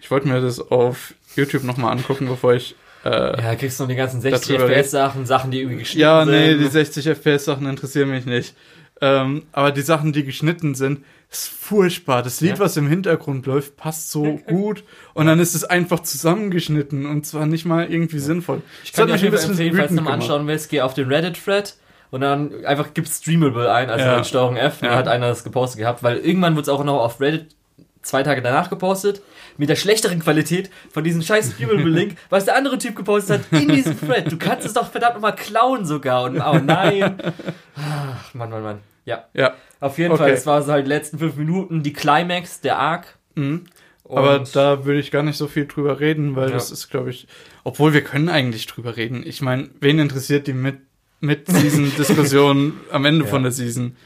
ich wollte mir das auf YouTube nochmal angucken, bevor ich. Äh, ja, Ja, kriegst du noch die ganzen 60 Darüber FPS-Sachen, Sachen, die irgendwie geschnitten nee, sind. die 60 FPS-Sachen interessieren mich nicht. Ähm, aber die Sachen, die geschnitten sind, ist furchtbar. Das Lied, Ja. was im Hintergrund läuft, passt so gut. Und dann ist es einfach zusammengeschnitten und zwar nicht mal irgendwie sinnvoll. Ich kann dir mich ein bisschen empfehlen, falls du mal anschauen willst, geh auf den Reddit-Thread und dann einfach gib Streamable ein, also Ja. mit Steuerung F, Ja. dann hat einer das gepostet gehabt, weil irgendwann wurde es auch noch auf Reddit zwei Tage danach gepostet, mit der schlechteren Qualität von diesem scheiß Streamable-Link, [laughs] was der andere Typ gepostet hat, in diesem Thread. Du kannst es doch verdammt nochmal klauen sogar. Und oh nein. [laughs] Ach, Mann, Mann, Mann. Ja, Ja, auf jeden Okay. Fall, es war so halt letzten fünf Minuten, die Climax, der Arc. mhm. Aber da würde ich gar nicht so viel drüber reden, weil Ja. das ist, glaube ich, obwohl wir können eigentlich drüber reden. Ich meine, wen interessiert die mit, mit Season Diskussion [laughs] am Ende Ja. von der Season?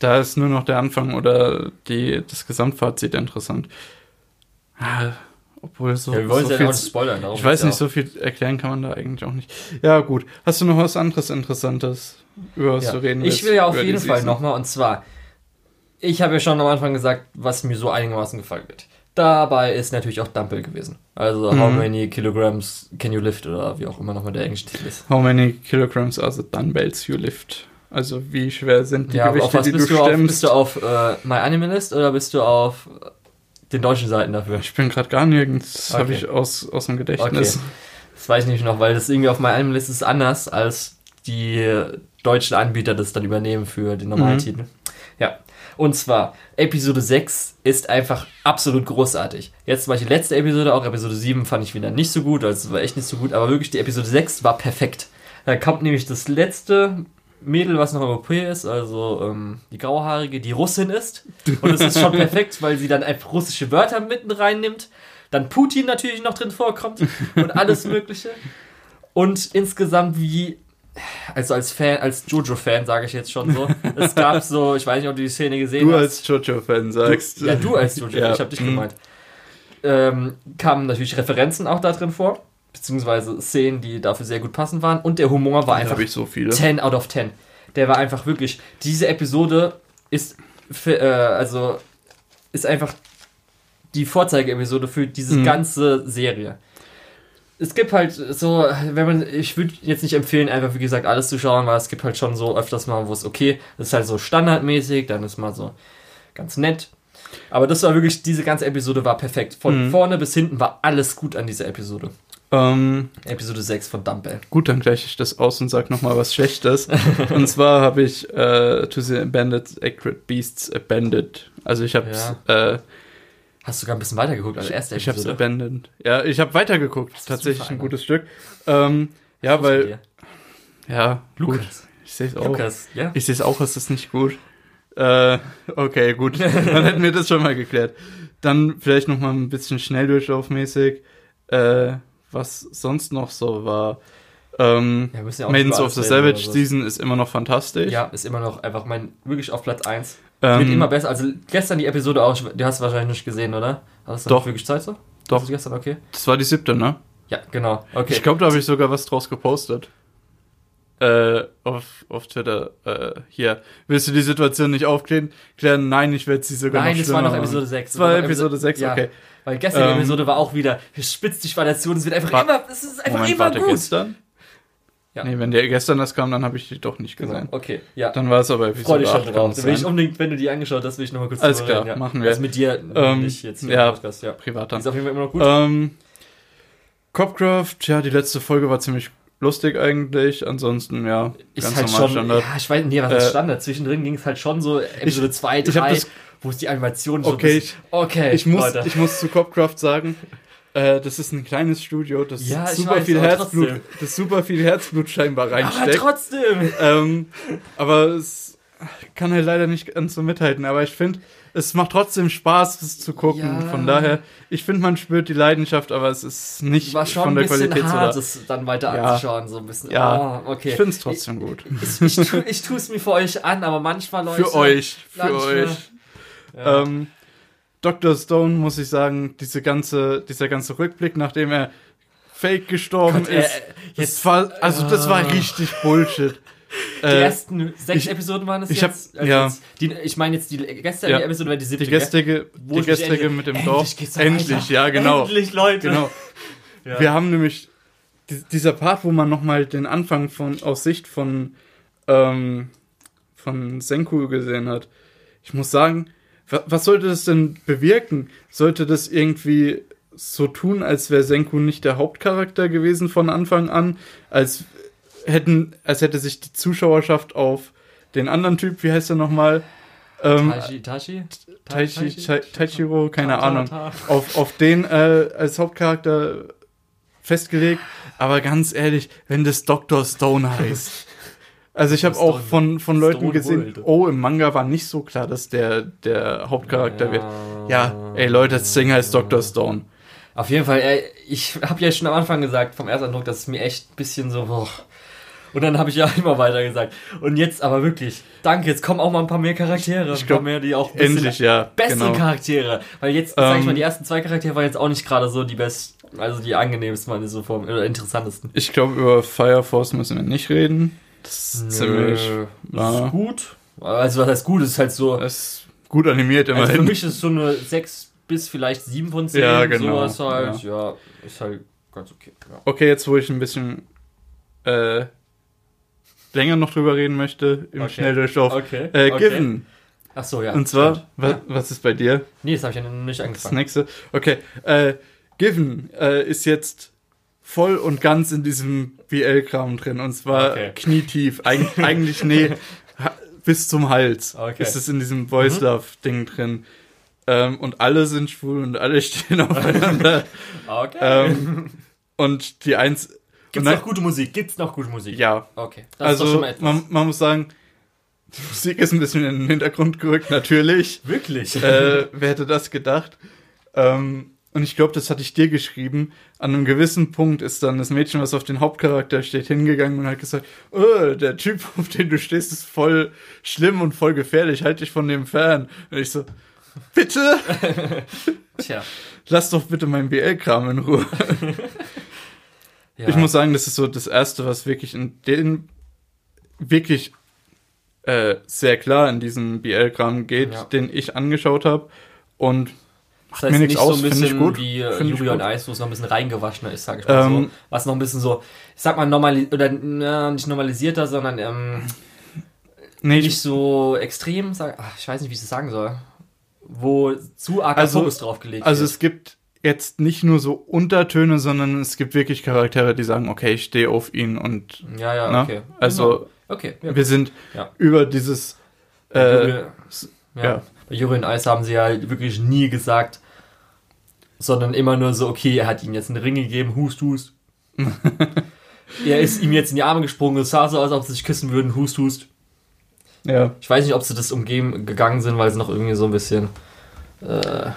Da ist nur noch der Anfang oder die, das Gesamtfazit interessant. Ah, obwohl so, ja, wir wollen so es ja viel, auch spoilern. darum ich weiß nicht, auch. so viel erklären kann man da eigentlich auch nicht. Ja, gut. Hast du noch was anderes Interessantes, über was Ja. du reden Ich willst? will ja auf jeden Fall nochmal, und zwar, ich habe ja schon am Anfang gesagt, was mir so einigermaßen gefallen wird. Dabei ist natürlich auch Dumbbell gewesen. Also, how Mhm. many kilograms can you lift oder wie auch immer nochmal der englische Titel ist. How many kilograms are the dumbbells you lift? Also wie schwer sind die Ja, auf Gewichte, was die bist du du, auf? stemmst? Bist du auf äh, My Animalist oder bist du auf den deutschen Seiten dafür? ich bin gerade gar nirgends, habe Okay. ich aus, aus dem Gedächtnis. Okay. Das weiß ich nicht noch, weil das irgendwie auf My Animalist ist anders, als die deutschen Anbieter das dann übernehmen für den normalen Mhm. Titel. Ja. Und zwar, Episode 6 ist einfach absolut großartig. Jetzt zum Beispiel die letzte Episode, auch Episode 7 fand ich wieder nicht so gut, also es war echt nicht so gut, aber wirklich die Episode 6 war perfekt. Da kommt nämlich das letzte Mädel, was noch Europäer ist, also ähm, die grauhaarige, die Russin ist. Und es ist schon perfekt, weil sie dann einfach russische Wörter mitten reinnimmt. Dann Putin natürlich noch drin vorkommt und alles Mögliche. Und insgesamt wie, also als Fan, als Jojo-Fan sage ich jetzt schon so. Es gab so, ich weiß nicht, ob du die Szene gesehen Du hast. als Jojo-Fan sagst. Ja, du als Jojo, Ja. ich habe dich Mhm. gemeint. Ähm, kamen natürlich Referenzen auch da drin vor, beziehungsweise Szenen, die dafür sehr gut passend waren. Und der Humor war einfach ich so viele. 10 out of 10. Der war einfach wirklich. Diese Episode ist für, äh, also ist einfach die Vorzeige-Episode für diese Mhm. ganze Serie. Es gibt halt so, wenn man, ich würde jetzt nicht empfehlen, einfach wie gesagt alles zu schauen, weil es gibt halt schon so öfters mal, wo es okay, das ist halt so standardmäßig, dann ist mal so ganz nett. Aber das war wirklich, diese ganze Episode war perfekt. Von Mhm. vorne bis hinten war alles gut an dieser Episode. Ähm, Episode 6 von Dumbbell. gut, dann gleiche ich das aus und sag noch mal was Schlechtes. und [laughs] zwar habe ich äh, To the Abandoned Acrid Beasts Abandoned. Also ich habe äh, Hast sogar ein bisschen weitergeguckt als erste ich habe es Episode. abandoned. Ja, ich habe weitergeguckt. Tatsächlich ein gutes Stück. Ähm, ja, weil ja, gut. Lukas. Ich sehe es auch. Lukas, ja. Ich sehe es auch, es ist nicht gut. Äh, okay, gut. [laughs] Dann hätten wir das schon mal geklärt. Dann vielleicht noch mal ein bisschen Schnelldurchlaufmäßig. Äh, was sonst noch so war. Ähm, Ja, wir müssen ja auch Maidens of the Savage so. Season ist immer noch fantastisch. Ja, ist immer noch einfach mein, wirklich auf Platz 1. ähm, Wird immer besser. Also gestern die Episode auch, die hast du wahrscheinlich nicht gesehen, oder? Hast du Doch. wirklich Zeit so? Doch. Hast du gestern, okay. Das war die siebte, ne? Ja, genau. Okay. Ich glaube, da habe ich sogar was draus gepostet. Äh, auf, auf Twitter. Äh, hier. Willst du die Situation nicht aufklären? Klären? Nein, ich werde sie sogar Nein, noch das war noch Episode machen. 6. Das war Episode 6, ja, okay. Weil gestern die Ähm, Episode war auch wieder, spitzt die Variation, es wird einfach immer, es ist einfach Moment, immer warte, gut. gestern? Ja. Nee, wenn der gestern das kam, dann habe ich die doch nicht Genau. gesehen. Okay, ja. Dann war es aber Freu Episode dich schon 8. kann drauf. es will ich unbedingt, wenn du die angeschaut hast, will ich nochmal kurz Alles klar, reden, machen wir. Also mit dir, Ähm, nicht jetzt hier ja. im Podcast, ja. Privat Die dann. ist auf jeden Fall immer noch gut. Ähm, Copcraft, ja, die letzte Folge war ziemlich lustig eigentlich. Ansonsten, ja, ist ganz halt normal schon, Standard. ja, ich weiß nicht, was ist Äh, Standard? Zwischendrin ging es halt schon so, Episode 2, ich hab 3, das- wo es die Animation so Okay, bisschen- okay, Ich muss, Leute. ich muss zu Copcraft sagen, äh, das ist ein kleines Studio, das Ja, super weiß, viel aber Herzblut, trotzdem. das super viel Herzblut scheinbar aber reinsteckt. trotzdem. ähm, aber es kann halt leider nicht ganz so mithalten. Aber ich finde, es macht trotzdem Spaß, es zu gucken. Ja. Von daher, ich finde, man spürt die Leidenschaft, aber es ist nicht War schon von ein der bisschen Qualität so hart, da. das dann weiter Ja. anzuschauen, so ein bisschen. Ja. Oh, okay. Ich finde es trotzdem gut. Ich, ich, tu, ich tue es mir für euch an, aber manchmal, Leute. Für euch, für euch. Ja. Ähm, Dr. Stone, muss ich sagen, diese ganze, dieser ganze Rückblick, nachdem er fake gestorben Gott, äh, ist, das war, also das war Ah. richtig Bullshit. [laughs] Die Äh, ersten sechs ich- Episoden waren es ich hab- jetzt. Also ja. jetzt die, ich meine jetzt die gestrige Ja. Episode, weil die siebte. die gestrige, die gestrige mit dem endlich Dorf. Endlich, weiter. ja, genau. Endlich, Leute. Genau. Ja. Wir haben nämlich die- dieser Part, wo man nochmal den Anfang von aus Sicht von ähm, von Senku gesehen hat. Ich muss sagen, wa was sollte das denn bewirken? Sollte das irgendwie so tun, als wäre Senku nicht der Hauptcharakter gewesen von Anfang an, als hätten, als hätte sich die Zuschauerschaft auf den anderen Typ, wie heißt er nochmal? Ähm, Tachi? Taichi, Tai- Taichiro, keine Ahnung auf, auf den äh, als Hauptcharakter festgelegt. Aber ganz ehrlich, wenn das Dr. Stone heißt. Also ich habe auch von, von Leuten Stone gesehen, World. oh, im Manga war nicht so klar, dass der der Hauptcharakter wird. Ja, ey Leute, das Ding heißt Dr. Stone. Auf jeden Fall, ich habe ja schon am Anfang gesagt, vom ersten Eindruck, dass es mir echt ein bisschen so. Boah. Und dann habe ich ja [laughs] immer weiter gesagt. Und jetzt aber wirklich, danke, jetzt kommen auch mal ein paar mehr Charaktere. Ich ein glaub, paar mehr, die auch ein Endlich, ja. bessere genau. Charaktere. Weil jetzt, sag ich Ähm, mal, die ersten zwei Charaktere waren jetzt auch nicht gerade so die besten, also die angenehmsten, meine so vom, oder interessantesten. Ich glaube, über Fire Force müssen wir nicht reden. Das ist ziemlich. Nö, Das ja. ist gut. Also was heißt gut? Es ist halt so. Das ist gut animiert Also für immerhin. mich ist es so eine 6 bis vielleicht 7 von 10. Ja, genau. Sowas halt. Ja. ist halt ganz okay. Ja. Okay, jetzt wo ich ein bisschen äh, länger noch drüber reden möchte, im Okay. Schnelldurchlauf. Okay. Äh, okay. Given. Ach so, ja. Und zwar, Ja. was ist bei dir? Nee, das habe ich ja noch nicht Das angefangen. nächste. Okay. Äh, Given äh, ist jetzt voll und ganz in diesem BL-Kram drin. Und zwar Okay. knietief. Eig [laughs] eigentlich, nee, bis zum Hals Okay. ist es in diesem Boys Love-Ding drin. Ähm, und alle sind schwul und alle [laughs] stehen aufeinander. [laughs] Okay. ähm, und die eins. Gibt's und noch gute Musik? Gibt's noch gute Musik? Ja, Okay. Das ist doch also schon mal etwas. man, man muss sagen, die Musik ist ein bisschen in den Hintergrund gerückt, natürlich. Wirklich? äh, wer hätte das gedacht? Ähm, und ich glaube, das hatte ich dir geschrieben. An einem gewissen Punkt ist dann das Mädchen, was auf den Hauptcharakter steht, hingegangen und hat gesagt, oh, der Typ, [laughs] auf den du stehst, ist voll schlimm und voll gefährlich, halt dich von dem fern. Und ich so, bitte, [laughs] Tja. lass doch bitte meinen BL-Kram in Ruhe. [laughs] Ja. Ich muss sagen, das ist so das Erste, was wirklich in den wirklich äh, sehr klar in diesen BL-Kram geht, Ja. den ich angeschaut habe. Und das heißt mir nichts nicht aus, so ein bisschen gut. wie äh, Yuri on gut. Ice, wo es noch ein bisschen reingewaschener ist, sag ich mal Ähm, so. Was noch ein bisschen so, ich sag mal, normali oder na, nicht normalisierter, sondern ähm, nee, nicht so extrem, sag, ach, ich weiß nicht, wie ich das sagen soll. Wo zu arg Also- Fokus drauf gelegt also wird. es gibt jetzt nicht nur so Untertöne, sondern es gibt wirklich Charaktere, die sagen, okay, ich stehe auf ihn und Ja, ja, ne? okay. also Okay, ja. wir sind Ja. über dieses äh, ja. ja. Bei und Eis haben sie ja wirklich nie gesagt, sondern immer nur so, okay, er hat ihm jetzt einen Ring gegeben, hust, hust. [laughs] er ist ihm jetzt in die Arme gesprungen, es sah so aus, als ob sie sich küssen würden, hust, hust. ja, Ich weiß nicht, ob sie das umgeben gegangen sind, weil sie noch irgendwie so ein bisschen, äh,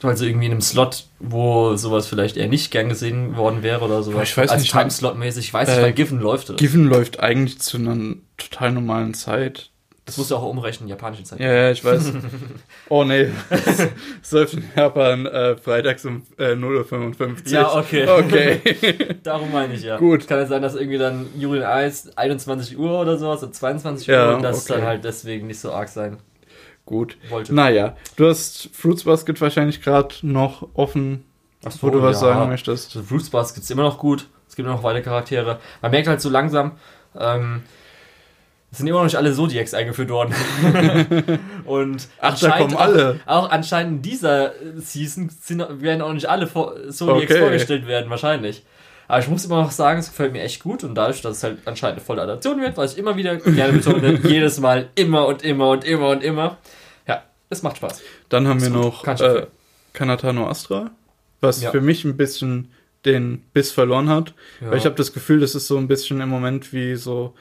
weil sie irgendwie in einem Slot, wo sowas vielleicht eher nicht gern gesehen worden wäre oder sowas. Ich weiß Als nicht, Timeslot-mäßig. Ich weiß nicht, äh, weil Given läuft oder? Given läuft eigentlich zu einer total normalen Zeit. Das musst du auch umrechnen, japanische Zeit. Ja, ja, ich weiß. [laughs] oh nee, es läuft in Japan äh, freitags um äh, 0.55 Uhr. Ja, okay. Okay. [laughs] Darum meine ich ja. Gut. Kann es sein, dass irgendwie dann Juri und Eis 21 Uhr oder sowas, oder 22 Ja, Uhr und das okay. dann halt deswegen nicht so arg sein Gut. wollte. Naja, du hast Fruits Basket wahrscheinlich gerade noch offen, Ach so, wo du was ja. sagen möchtest. Also Fruits gibt es immer noch gut. Es gibt immer noch weitere Charaktere. Man merkt halt so langsam, ähm, es sind immer noch nicht alle Zodiacs eingeführt worden. [laughs] und Ach, da kommen alle. Auch, auch anscheinend in dieser Season sind, werden auch nicht alle vor, Zodiacs Okay. vorgestellt werden, wahrscheinlich. Aber ich muss immer noch sagen, es gefällt mir echt gut und dadurch, dass es halt anscheinend eine volle Adaption wird, was ich immer wieder gerne betone, [laughs] jedes Mal immer und immer und immer und immer. Es macht Spaß. Dann haben wir Ist gut. noch äh. Kanatano Astra, was Ja. für mich ein bisschen den Biss verloren hat. Ja. Weil ich habe das Gefühl, das ist so ein bisschen im Moment wie so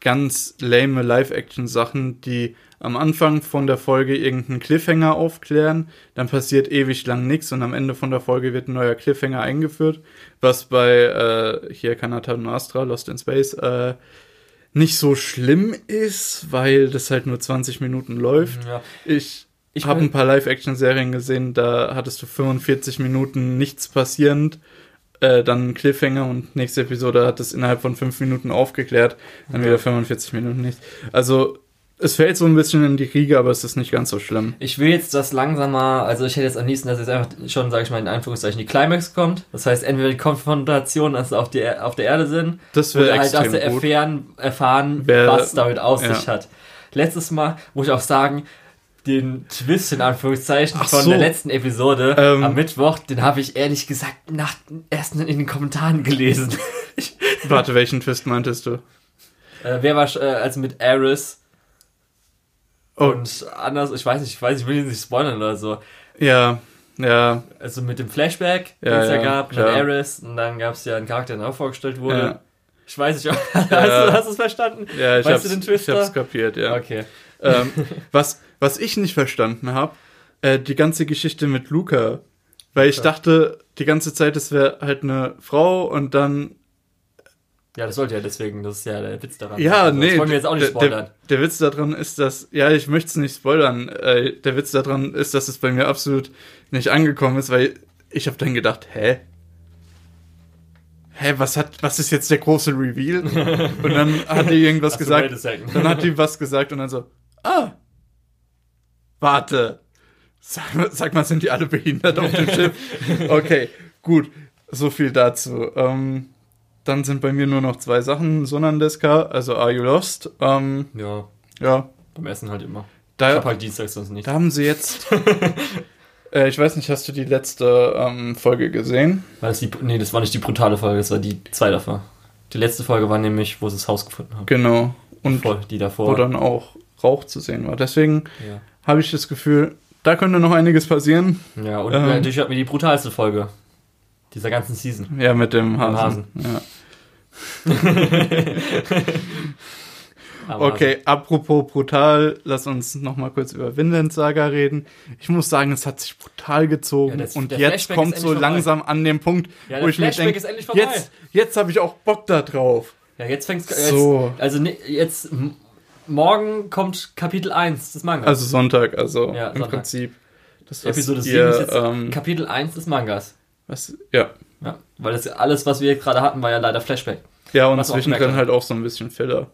ganz lame Live-Action-Sachen, die am Anfang von der Folge irgendeinen Cliffhanger aufklären, dann passiert ewig lang nichts und am Ende von der Folge wird ein neuer Cliffhanger eingeführt, was bei äh, hier Kanata no Astra, Lost in Space, äh, nicht so schlimm ist, weil das halt nur 20 Minuten läuft. ja. Ich Ich habe ein paar Live-Action-Serien gesehen, da hattest du 45 Minuten nichts passierend, äh, dann Cliffhanger und nächste Episode hat es innerhalb von 5 Minuten aufgeklärt, dann Ja. wieder 45 Minuten nichts. Also es fällt so ein bisschen in die Riege, aber es ist nicht ganz so schlimm. Ich will jetzt das langsamer, also ich hätte jetzt am liebsten, dass jetzt einfach schon, sage ich mal, in Anführungszeichen die Climax kommt. Das heißt, entweder die Konfrontation, dass sie auf, die, auf der Erde sind, Das oder halt, dass sie erfahren, erfahren Wer- was damit auf sich ja. hat. Letztes Mal muss ich auch sagen, den Twist in Anführungszeichen Ach von so. der letzten Episode Ähm. am Mittwoch, den habe ich ehrlich gesagt nach, erst in den Kommentaren gelesen. [laughs] Warte, welchen Twist meintest du? äh, wer war, äh, also mit Eris Oh, und anders, ich weiß nicht, ich weiß, ich will ihn nicht spoilern oder so. ja, ja, Also mit dem Flashback, Ja, den es ja, ja, gab, mit klar. Eris und dann gab es ja einen Charakter, der auch vorgestellt wurde. ja, Ich weiß nicht, [laughs] hast du hast du es verstanden? ja, ich Weißt hab's, du den ich Twister? hab's kapiert, ja. Okay. ähm, [laughs] was, was ich nicht verstanden habe, äh, die ganze Geschichte mit Luca. Weil ich Luca. dachte die ganze Zeit, es wäre halt eine Frau und dann. Ja, das sollte ja deswegen, das ist ja der Witz daran. Ja, Also, nee. Das wollen wir jetzt auch nicht der, spoilern. Der, der Witz daran ist, dass. Ja, ich möchte es nicht spoilern. Äh, der Witz daran ist, dass es bei mir absolut nicht angekommen ist, weil ich habe dann gedacht, hä? Hä, was hat, was ist jetzt der große Reveal? [laughs] Und dann hat die irgendwas gesagt. Dann hat die was gesagt und dann so, ah, warte. Sag, mal- sag mal, sind die alle behindert auf dem Schiff? [laughs] Okay, gut. So viel dazu. Ähm, dann sind bei mir nur noch zwei Sachen. Sonandeska, also Are You Lost? Ähm, Ja, ja, beim Essen halt immer. Ich hab da, halt Dienstags sonst nicht. da haben sie jetzt. [laughs] äh, ich weiß nicht, hast du die letzte ähm, Folge gesehen? War das die, nee, das war nicht die brutale Folge, das war die zwei davor. Die letzte Folge war nämlich, wo sie das Haus gefunden haben. Genau. Und Voll, die davor. wo dann auch Rauch zu sehen war. Deswegen ja. Habe ich das Gefühl, da könnte noch einiges passieren. ja, und Ähm. natürlich hatten wir die brutalste Folge dieser ganzen Season. Ja, mit dem Hasen. Hasen. Ja. [laughs] [laughs] Okay, apropos brutal, lass uns noch mal kurz über Vinland Saga reden. Ich muss sagen, es hat sich brutal gezogen Ja, das- und jetzt Flashback kommt so langsam an den Punkt, Ja, wo ich mir denke, jetzt, jetzt habe ich auch Bock da drauf. Ja, jetzt fängt's. Jetzt, So. Also ne, jetzt morgen kommt Kapitel 1 des Mangas. Also Sonntag, also Ja, im Sonntag. Prinzip. Das, Episode 7 ihr, ist jetzt ähm, Kapitel 1 des Mangas. was, ja. Ja, weil das alles, was wir gerade hatten, war ja leider Flashback. Ja, und zwischendrin halt auch so ein bisschen Filler.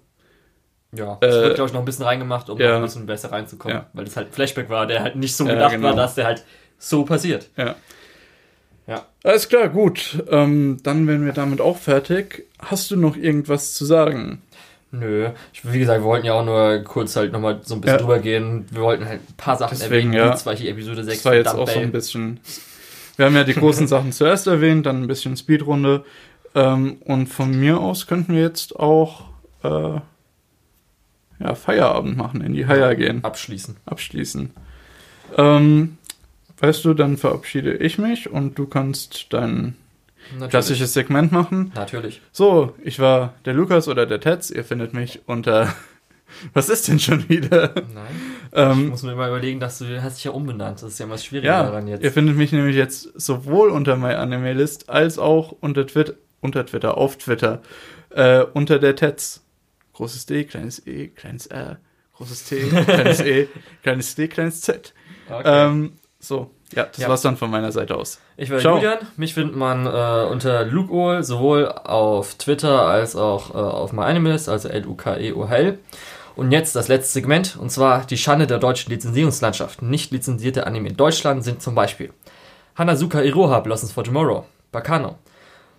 Ja, das Äh, wird, glaube ich, noch ein bisschen reingemacht, um ja. noch ein bisschen besser reinzukommen. Ja. Weil das halt ein Flashback war, der halt nicht so gedacht genau. war, dass der halt so passiert. Ja. Ja. Alles klar, gut. Ähm, dann wären wir damit auch fertig. Hast du noch irgendwas zu sagen? Nö, ich, wie gesagt, wir wollten ja auch nur kurz halt nochmal so ein bisschen Ja. drüber gehen. Wir wollten halt ein paar Sachen Deswegen, erwähnen, ja. zum Beispiel Episode 6 Das war jetzt auch so ein bisschen. Wir haben ja die großen [laughs] Sachen zuerst erwähnt, dann ein bisschen Speedrunde. Ähm, und von mir aus könnten wir jetzt auch äh, ja, Feierabend machen, in die Haier gehen, abschließen. abschließen. Ähm, weißt du, dann verabschiede ich mich und du kannst dein Natürlich. klassisches Segment machen. Natürlich. So, ich war der Lukas oder der Tetz. Ihr findet mich unter. [laughs] Was ist denn schon wieder? Nein. Ich Ähm, muss mir mal überlegen, dass du hast dich ja umbenannt. Das ist ja was schwieriger ja, daran jetzt. ihr findet mich nämlich jetzt sowohl unter MyAnimeList als auch unter Twitter, unter Twitter, auf Twitter, äh, unter der Tetz. Großes D, kleines E, kleines R, großes T, kleines E, [laughs] kleines D, kleines Z. Okay. Ähm, so, ja, das Ja. war's dann von meiner Seite aus. Ich bin Ciao. Julian. Mich findet man äh, unter Lukeol sowohl auf Twitter als auch äh, auf MyAnimalist, also L-U-K-E-O-H-L. Und jetzt das letzte Segment, und zwar die Schande der deutschen Lizenzierungslandschaft. Nicht lizenzierte Anime in Deutschland sind zum Beispiel Hanazuka Iroha, Blossoms for Tomorrow, Bakano,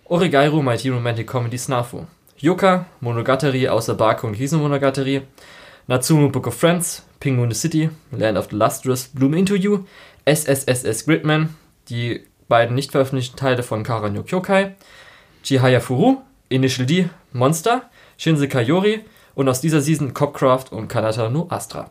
Origairu, My Teen Romantic Comedy Snafu, Yoka, Monogatari außer Baku und Riesen Monogatari, Natsumu Book of Friends, Penguin the City, Land of the Lustrous, Bloom Into You, SSSS Gridman, die beiden nicht veröffentlichten Teile von Kara no Kyokai, Chihaya Furu, Initial D, Monster, Shinsekai Yori und aus dieser Season Copcraft und Kanata no Astra.